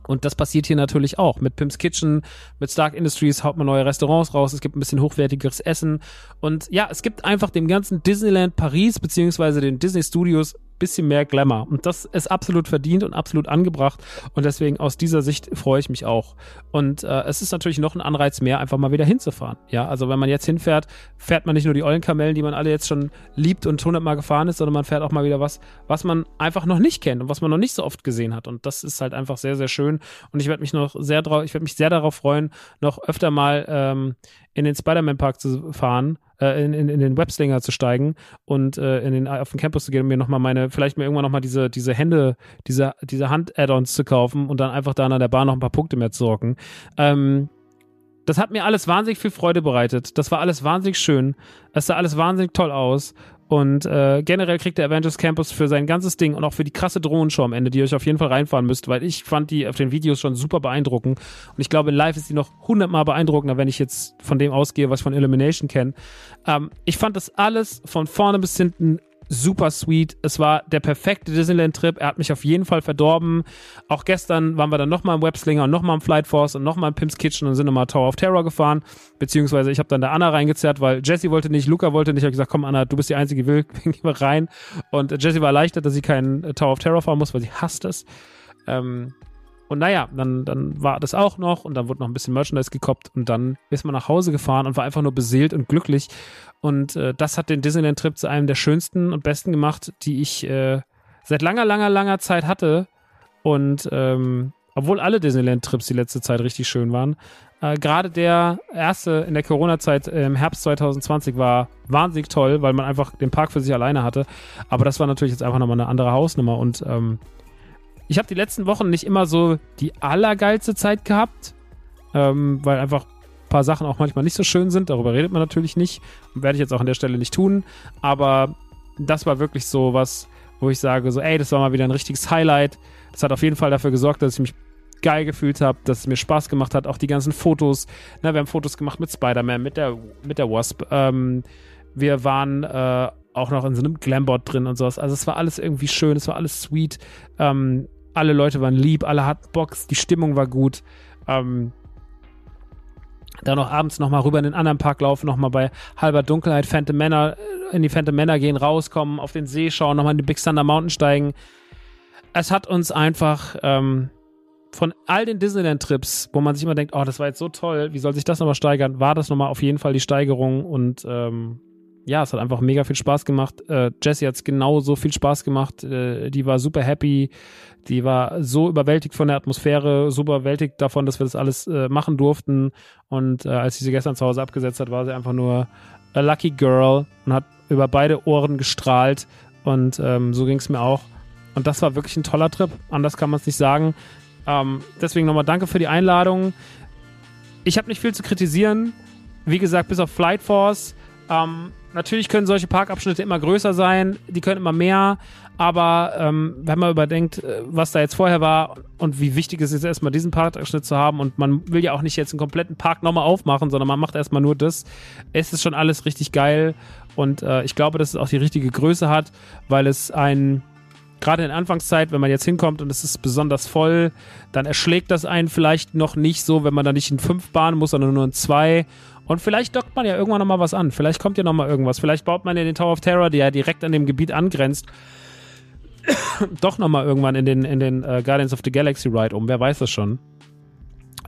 Und das passiert hier natürlich auch. Mit Pim's Kitchen, mit Stark Industries haut man neue Restaurants raus. Es gibt ein bisschen hochwertigeres Essen. Und ja, es gibt einfach dem ganzen Disneyland Paris beziehungsweise den Disney Studios bisschen mehr Glamour. Und das ist absolut verdient und absolut angebracht. Und deswegen aus dieser Sicht freue ich mich auch. Und äh, es ist natürlich noch ein Anreiz mehr, einfach mal wieder hinzufahren. Ja, also wenn man jetzt hinfährt, fährt man nicht nur die Eulenkamellen, die man alle jetzt schon liebt und hundertmal gefahren ist, sondern man fährt auch mal wieder was, was man einfach noch nicht kennt und was man noch nicht so oft gesehen hat. Und das ist halt einfach sehr, sehr schön. Und ich werde mich noch sehr drauf, ich werde mich sehr darauf freuen, noch öfter mal ähm, in den Spider-Man-Park zu fahren, äh, in, in, in den Webslinger zu steigen und äh, in den, auf den Campus zu gehen und mir nochmal meine, vielleicht mir irgendwann nochmal diese, diese Hände, diese, diese Hand-Add-ons zu kaufen und dann einfach da an der Bahn noch ein paar Punkte mehr zu rocken. Ähm, das hat mir alles wahnsinnig viel Freude bereitet. Das war alles wahnsinnig schön. Es sah alles wahnsinnig toll aus. Und äh, generell kriegt der Avengers Campus für sein ganzes Ding und auch für die krasse Drohnenshow am Ende, die ihr euch auf jeden Fall reinfahren müsst, weil ich fand die auf den Videos schon super beeindruckend. Und ich glaube, live ist die noch hundertmal beeindruckender, wenn ich jetzt von dem ausgehe, was ich von Illumination kenne. Ähm, ich fand das alles von vorne bis hinten super sweet. Es war der perfekte Disneyland-Trip. Er hat mich auf jeden Fall verdorben. Auch gestern waren wir dann nochmal im Webslinger und nochmal im Flight Force und nochmal im Pim's Kitchen und sind nochmal Tower of Terror gefahren. Beziehungsweise ich habe dann da Anna reingezerrt, weil Jessie wollte nicht, Luca wollte nicht. Ich habe gesagt, komm Anna, du bist die Einzige, will, geh mal rein. Und Jessie war erleichtert, dass sie keinen Tower of Terror fahren muss, weil sie hasst es. Ähm, und naja, dann, dann war das auch noch und dann wurde noch ein bisschen Merchandise gekoppt und dann ist man nach Hause gefahren und war einfach nur beseelt und glücklich. Und äh, das hat den Disneyland-Trip zu einem der schönsten und besten gemacht, die ich äh, seit langer, langer, langer Zeit hatte. Und ähm, obwohl alle Disneyland-Trips die letzte Zeit richtig schön waren, äh, gerade der erste in der Corona-Zeit im Herbst 2020 war wahnsinnig toll, weil man einfach den Park für sich alleine hatte. Aber das war natürlich jetzt einfach nochmal eine andere Hausnummer und ähm, ich habe die letzten Wochen nicht immer so die allergeilste Zeit gehabt, ähm, weil einfach ein paar Sachen auch manchmal nicht so schön sind. Darüber redet man natürlich nicht und werde ich jetzt auch an der Stelle nicht tun. Aber das war wirklich so was, wo ich sage, so, ey, das war mal wieder ein richtiges Highlight. Das hat auf jeden Fall dafür gesorgt, dass ich mich geil gefühlt habe, dass es mir Spaß gemacht hat. Auch die ganzen Fotos. Na, wir haben Fotos gemacht mit Spider-Man, mit der, mit der Wasp. Ähm, wir waren äh, auch noch in so einem Glambot drin und sowas. Also es war alles irgendwie schön, es war alles sweet. Ähm, alle Leute waren lieb, alle hatten Box, die Stimmung war gut. Ähm, dann noch abends nochmal rüber in den anderen Park laufen, nochmal bei halber Dunkelheit Phantom Männer, äh, in die Phantom Männer gehen, rauskommen, auf den See schauen, nochmal in die Big Thunder Mountain steigen. Es hat uns einfach ähm, von all den Disneyland-Trips, wo man sich immer denkt, oh, das war jetzt so toll, wie soll sich das nochmal steigern, war das nochmal auf jeden Fall die Steigerung und ähm, ja, es hat einfach mega viel Spaß gemacht. Äh, Jessie hat es genauso viel Spaß gemacht. Äh, die war super happy. Die war so überwältigt von der Atmosphäre, super überwältigt davon, dass wir das alles äh, machen durften. Und äh, als sie sie gestern zu Hause abgesetzt hat, war sie einfach nur a lucky girl und hat über beide Ohren gestrahlt. Und ähm, so ging es mir auch. Und das war wirklich ein toller Trip. Anders kann man es nicht sagen. Ähm, deswegen nochmal danke für die Einladung. Ich habe nicht viel zu kritisieren. Wie gesagt, bis auf Flight Force. Ähm, Natürlich können solche Parkabschnitte immer größer sein, die können immer mehr, aber ähm, wenn man überdenkt, äh, was da jetzt vorher war und wie wichtig es ist, erstmal diesen Parkabschnitt zu haben und man will ja auch nicht jetzt einen kompletten Park nochmal aufmachen, sondern man macht erstmal nur das, es ist schon alles richtig geil und äh, ich glaube, dass es auch die richtige Größe hat, weil es ein gerade in Anfangszeit, wenn man jetzt hinkommt und es ist besonders voll, dann erschlägt das einen vielleicht noch nicht so, wenn man da nicht in fünf Bahnen muss, sondern nur in zwei. Und vielleicht dockt man ja irgendwann nochmal was an. Vielleicht kommt ja nochmal irgendwas. Vielleicht baut man ja den Tower of Terror, der ja direkt an dem Gebiet angrenzt, doch nochmal irgendwann in den, in den uh, Guardians of the Galaxy Ride um. Wer weiß das schon.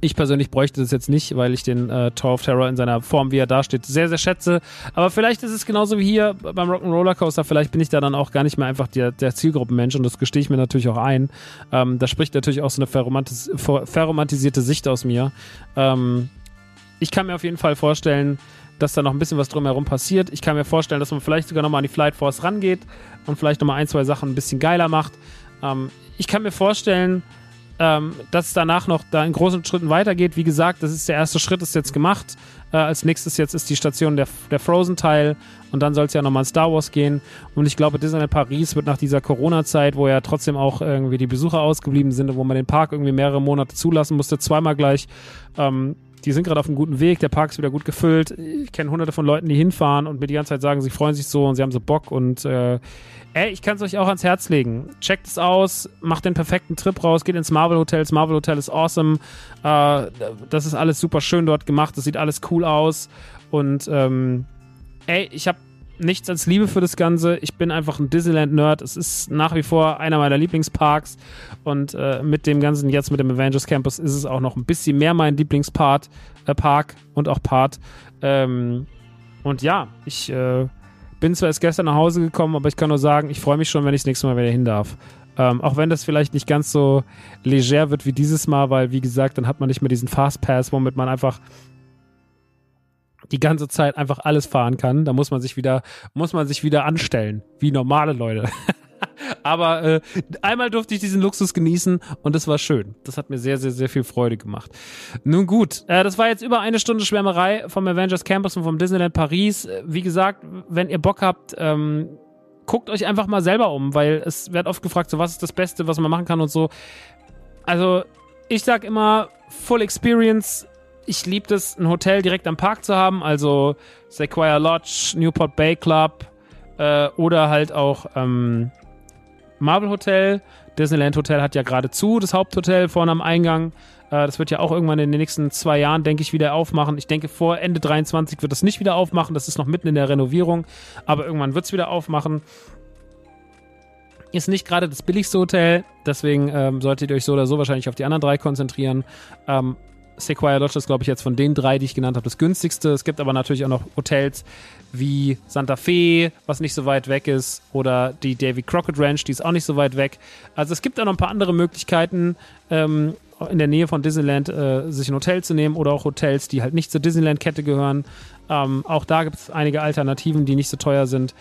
Ich persönlich bräuchte das jetzt nicht, weil ich den äh, Tower of Terror in seiner Form, wie er da steht, sehr, sehr schätze. Aber vielleicht ist es genauso wie hier beim Rock'n'Roller Coaster. Vielleicht bin ich da dann auch gar nicht mehr einfach der, der Zielgruppenmensch und das gestehe ich mir natürlich auch ein. Ähm, da spricht natürlich auch so eine verromantis verromantisierte Sicht aus mir. Ähm, ich kann mir auf jeden Fall vorstellen, dass da noch ein bisschen was drumherum passiert. Ich kann mir vorstellen, dass man vielleicht sogar nochmal an die Flight Force rangeht und vielleicht nochmal ein, zwei Sachen ein bisschen geiler macht. Ähm, ich kann mir vorstellen, ähm, dass es danach noch da in großen Schritten weitergeht. Wie gesagt, das ist der erste Schritt, ist jetzt gemacht. Äh, als nächstes jetzt ist die Station der, der Frozen-Teil und dann soll es ja nochmal in Star Wars gehen. Und ich glaube, Disneyland Paris wird nach dieser Corona-Zeit, wo ja trotzdem auch irgendwie die Besucher ausgeblieben sind und wo man den Park irgendwie mehrere Monate zulassen musste, zweimal gleich, ähm, die sind gerade auf einem guten Weg, der Park ist wieder gut gefüllt. Ich kenne hunderte von Leuten, die hinfahren und mir die ganze Zeit sagen, sie freuen sich so und sie haben so Bock und äh, ey, ich kann es euch auch ans Herz legen. Checkt es aus, macht den perfekten Trip raus, geht ins Marvel Hotel. Das Marvel Hotel ist awesome. Äh, das ist alles super schön dort gemacht, das sieht alles cool aus und ähm, ey, ich habe nichts als Liebe für das Ganze. Ich bin einfach ein Disneyland-Nerd. Es ist nach wie vor einer meiner Lieblingsparks. Und äh, mit dem Ganzen jetzt mit dem Avengers Campus ist es auch noch ein bisschen mehr mein Lieblingspart, äh, Park und auch Part. Ähm, und ja, ich äh, bin zwar erst gestern nach Hause gekommen, aber ich kann nur sagen, ich freue mich schon, wenn ich das nächste Mal wieder hin darf. Ähm, auch wenn das vielleicht nicht ganz so leger wird wie dieses Mal, weil, wie gesagt, dann hat man nicht mehr diesen Fastpass, womit man einfach die ganze Zeit einfach alles fahren kann. Da muss man sich wieder, muss man sich wieder anstellen, wie normale Leute. Aber äh, einmal durfte ich diesen Luxus genießen und das war schön. Das hat mir sehr, sehr, sehr viel Freude gemacht. Nun gut, äh, das war jetzt über eine Stunde Schwärmerei vom Avengers Campus und vom Disneyland Paris. Äh, wie gesagt, wenn ihr Bock habt, ähm, guckt euch einfach mal selber um, weil es wird oft gefragt, so was ist das Beste, was man machen kann und so. Also ich sag immer, Full Experience ich liebe es, ein Hotel direkt am Park zu haben, also Sequoia Lodge, Newport Bay Club äh, oder halt auch ähm, Marvel Hotel. Disneyland Hotel hat ja gerade zu, das Haupthotel vorne am Eingang. Äh, das wird ja auch irgendwann in den nächsten zwei Jahren, denke ich, wieder aufmachen. Ich denke, vor Ende 23 wird das nicht wieder aufmachen. Das ist noch mitten in der Renovierung, aber irgendwann wird es wieder aufmachen. Ist nicht gerade das billigste Hotel, deswegen ähm, solltet ihr euch so oder so wahrscheinlich auf die anderen drei konzentrieren. Ähm, Sequoia Lodge ist, glaube ich, jetzt von den drei, die ich genannt habe, das günstigste. Es gibt aber natürlich auch noch Hotels wie Santa Fe, was nicht so weit weg ist, oder die Davy Crockett Ranch, die ist auch nicht so weit weg. Also es gibt auch noch ein paar andere Möglichkeiten, ähm, in der Nähe von Disneyland äh, sich ein Hotel zu nehmen oder auch Hotels, die halt nicht zur Disneyland-Kette gehören. Ähm, auch da gibt es einige Alternativen, die nicht so teuer sind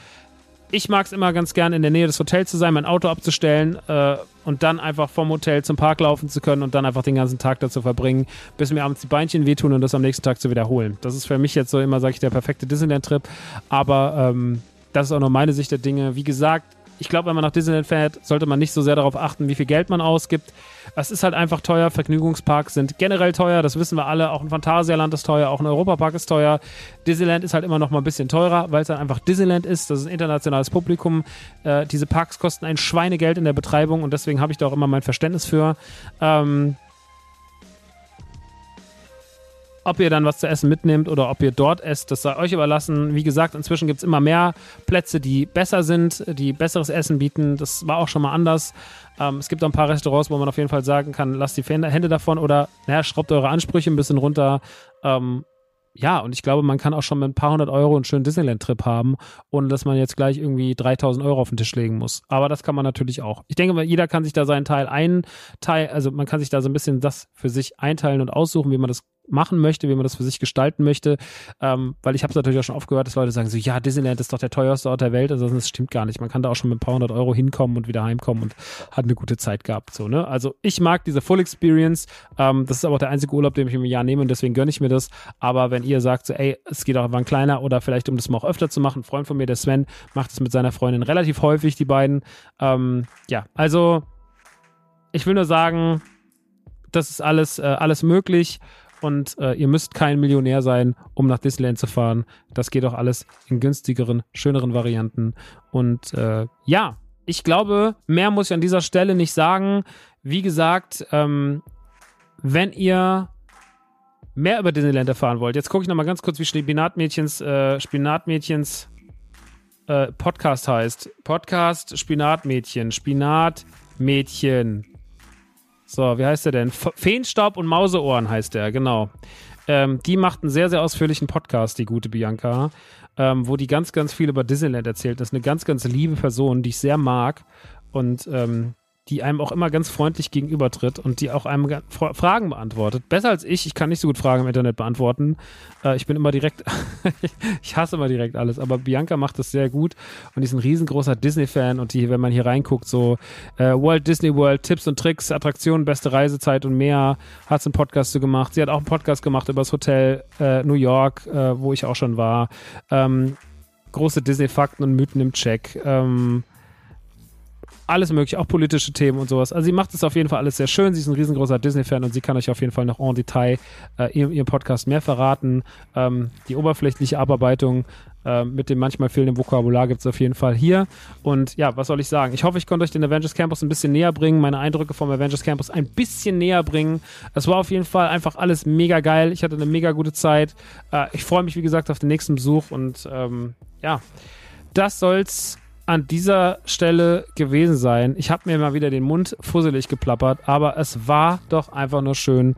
ich mag es immer ganz gern, in der Nähe des Hotels zu sein, mein Auto abzustellen äh, und dann einfach vom Hotel zum Park laufen zu können und dann einfach den ganzen Tag dazu verbringen, bis mir abends die Beinchen wehtun und das am nächsten Tag zu wiederholen. Das ist für mich jetzt so immer, sage ich, der perfekte Disneyland-Trip. Aber ähm, das ist auch nur meine Sicht der Dinge. Wie gesagt, ich glaube, wenn man nach Disneyland fährt, sollte man nicht so sehr darauf achten, wie viel Geld man ausgibt. Es ist halt einfach teuer. Vergnügungsparks sind generell teuer, das wissen wir alle. Auch ein Phantasialand ist teuer, auch ein Europapark ist teuer. Disneyland ist halt immer noch mal ein bisschen teurer, weil es dann einfach Disneyland ist. Das ist ein internationales Publikum. Äh, diese Parks kosten ein Schweinegeld in der Betreibung und deswegen habe ich da auch immer mein Verständnis für. Ähm, ob ihr dann was zu essen mitnehmt oder ob ihr dort esst, das sei euch überlassen. Wie gesagt, inzwischen gibt es immer mehr Plätze, die besser sind, die besseres Essen bieten. Das war auch schon mal anders. Ähm, es gibt auch ein paar Restaurants, wo man auf jeden Fall sagen kann, lasst die Hände davon oder naja, schraubt eure Ansprüche ein bisschen runter. Ähm, ja, und ich glaube, man kann auch schon mit ein paar hundert Euro einen schönen Disneyland-Trip haben, ohne dass man jetzt gleich irgendwie 3000 Euro auf den Tisch legen muss. Aber das kann man natürlich auch. Ich denke, jeder kann sich da seinen Teil einteilen, also man kann sich da so ein bisschen das für sich einteilen und aussuchen, wie man das machen möchte, wie man das für sich gestalten möchte. Ähm, weil ich habe es natürlich auch schon oft gehört, dass Leute sagen so, ja, Disneyland ist doch der teuerste Ort der Welt. Also das stimmt gar nicht. Man kann da auch schon mit ein paar hundert Euro hinkommen und wieder heimkommen und hat eine gute Zeit gehabt. So, ne? Also ich mag diese Full Experience. Ähm, das ist aber auch der einzige Urlaub, den ich im Jahr nehme und deswegen gönne ich mir das. Aber wenn ihr sagt, so, ey, es geht auch ein kleiner oder vielleicht um das mal auch öfter zu machen, ein Freund von mir, der Sven, macht es mit seiner Freundin relativ häufig, die beiden. Ähm, ja, also ich will nur sagen, das ist alles, äh, alles möglich und äh, ihr müsst kein Millionär sein, um nach Disneyland zu fahren. Das geht auch alles in günstigeren, schöneren Varianten. Und äh, ja, ich glaube, mehr muss ich an dieser Stelle nicht sagen. Wie gesagt, ähm, wenn ihr mehr über Disneyland erfahren wollt, jetzt gucke ich nochmal ganz kurz, wie Spinatmädchens, äh, Spinatmädchens äh, Podcast heißt. Podcast Spinatmädchen, Spinatmädchen. So, wie heißt der denn? Feenstaub und Mauseohren heißt der, genau. Ähm, die macht einen sehr, sehr ausführlichen Podcast, die gute Bianca, ähm, wo die ganz, ganz viel über Disneyland erzählt. Das ist eine ganz, ganz liebe Person, die ich sehr mag. Und ähm, die einem auch immer ganz freundlich gegenübertritt und die auch einem Fragen beantwortet. Besser als ich. Ich kann nicht so gut Fragen im Internet beantworten. Äh, ich bin immer direkt, ich hasse immer direkt alles, aber Bianca macht das sehr gut und die ist ein riesengroßer Disney-Fan und die, wenn man hier reinguckt, so äh, Walt Disney World, Tipps und Tricks, Attraktionen, beste Reisezeit und mehr, hat sie einen Podcast zu gemacht. Sie hat auch einen Podcast gemacht über das Hotel äh, New York, äh, wo ich auch schon war. Ähm, große Disney-Fakten und Mythen im Check. Ähm, alles mögliche, auch politische Themen und sowas. Also sie macht es auf jeden Fall alles sehr schön. Sie ist ein riesengroßer Disney-Fan und sie kann euch auf jeden Fall noch en Detail äh, ihrem, ihrem Podcast mehr verraten. Ähm, die oberflächliche Abarbeitung äh, mit dem manchmal fehlenden Vokabular gibt es auf jeden Fall hier. Und ja, was soll ich sagen? Ich hoffe, ich konnte euch den Avengers Campus ein bisschen näher bringen, meine Eindrücke vom Avengers Campus ein bisschen näher bringen. Es war auf jeden Fall einfach alles mega geil. Ich hatte eine mega gute Zeit. Äh, ich freue mich, wie gesagt, auf den nächsten Besuch und ähm, ja, das soll's an dieser Stelle gewesen sein. Ich habe mir mal wieder den Mund fusselig geplappert, aber es war doch einfach nur schön.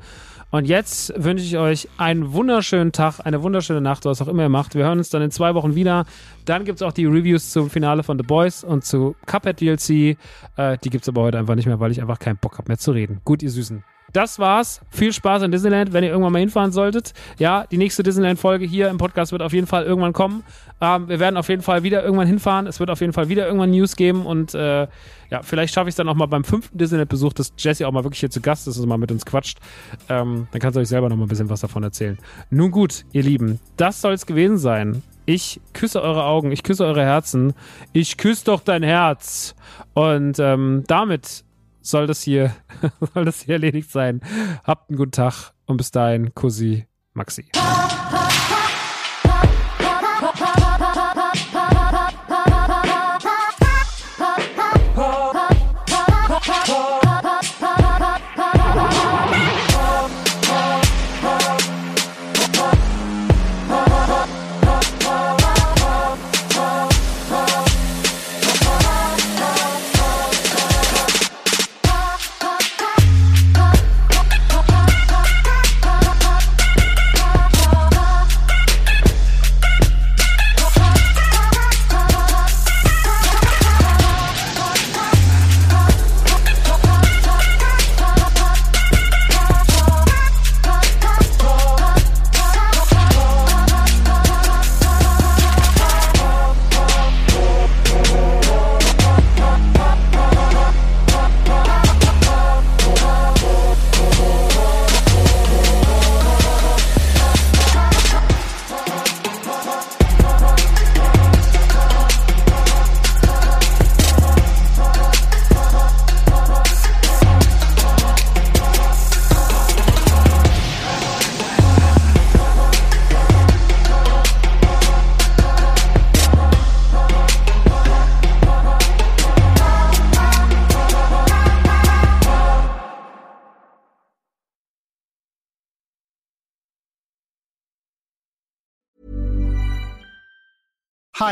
Und jetzt wünsche ich euch einen wunderschönen Tag, eine wunderschöne Nacht, was auch immer ihr macht. Wir hören uns dann in zwei Wochen wieder. Dann gibt es auch die Reviews zum Finale von The Boys und zu Cuphead DLC. Äh, die gibt es aber heute einfach nicht mehr, weil ich einfach keinen Bock habe mehr zu reden. Gut, ihr Süßen das war's. Viel Spaß in Disneyland, wenn ihr irgendwann mal hinfahren solltet. Ja, die nächste Disneyland-Folge hier im Podcast wird auf jeden Fall irgendwann kommen. Ähm, wir werden auf jeden Fall wieder irgendwann hinfahren. Es wird auf jeden Fall wieder irgendwann News geben und äh, ja, vielleicht schaffe ich es dann auch mal beim fünften Disneyland-Besuch, dass Jesse auch mal wirklich hier zu Gast ist und mal mit uns quatscht. Ähm, dann kannst du euch selber noch mal ein bisschen was davon erzählen. Nun gut, ihr Lieben, das soll es gewesen sein. Ich küsse eure Augen, ich küsse eure Herzen. Ich küsse doch dein Herz. Und ähm, damit soll das hier, soll das hier erledigt sein. Habt einen guten Tag und bis dahin, Kussi, Maxi.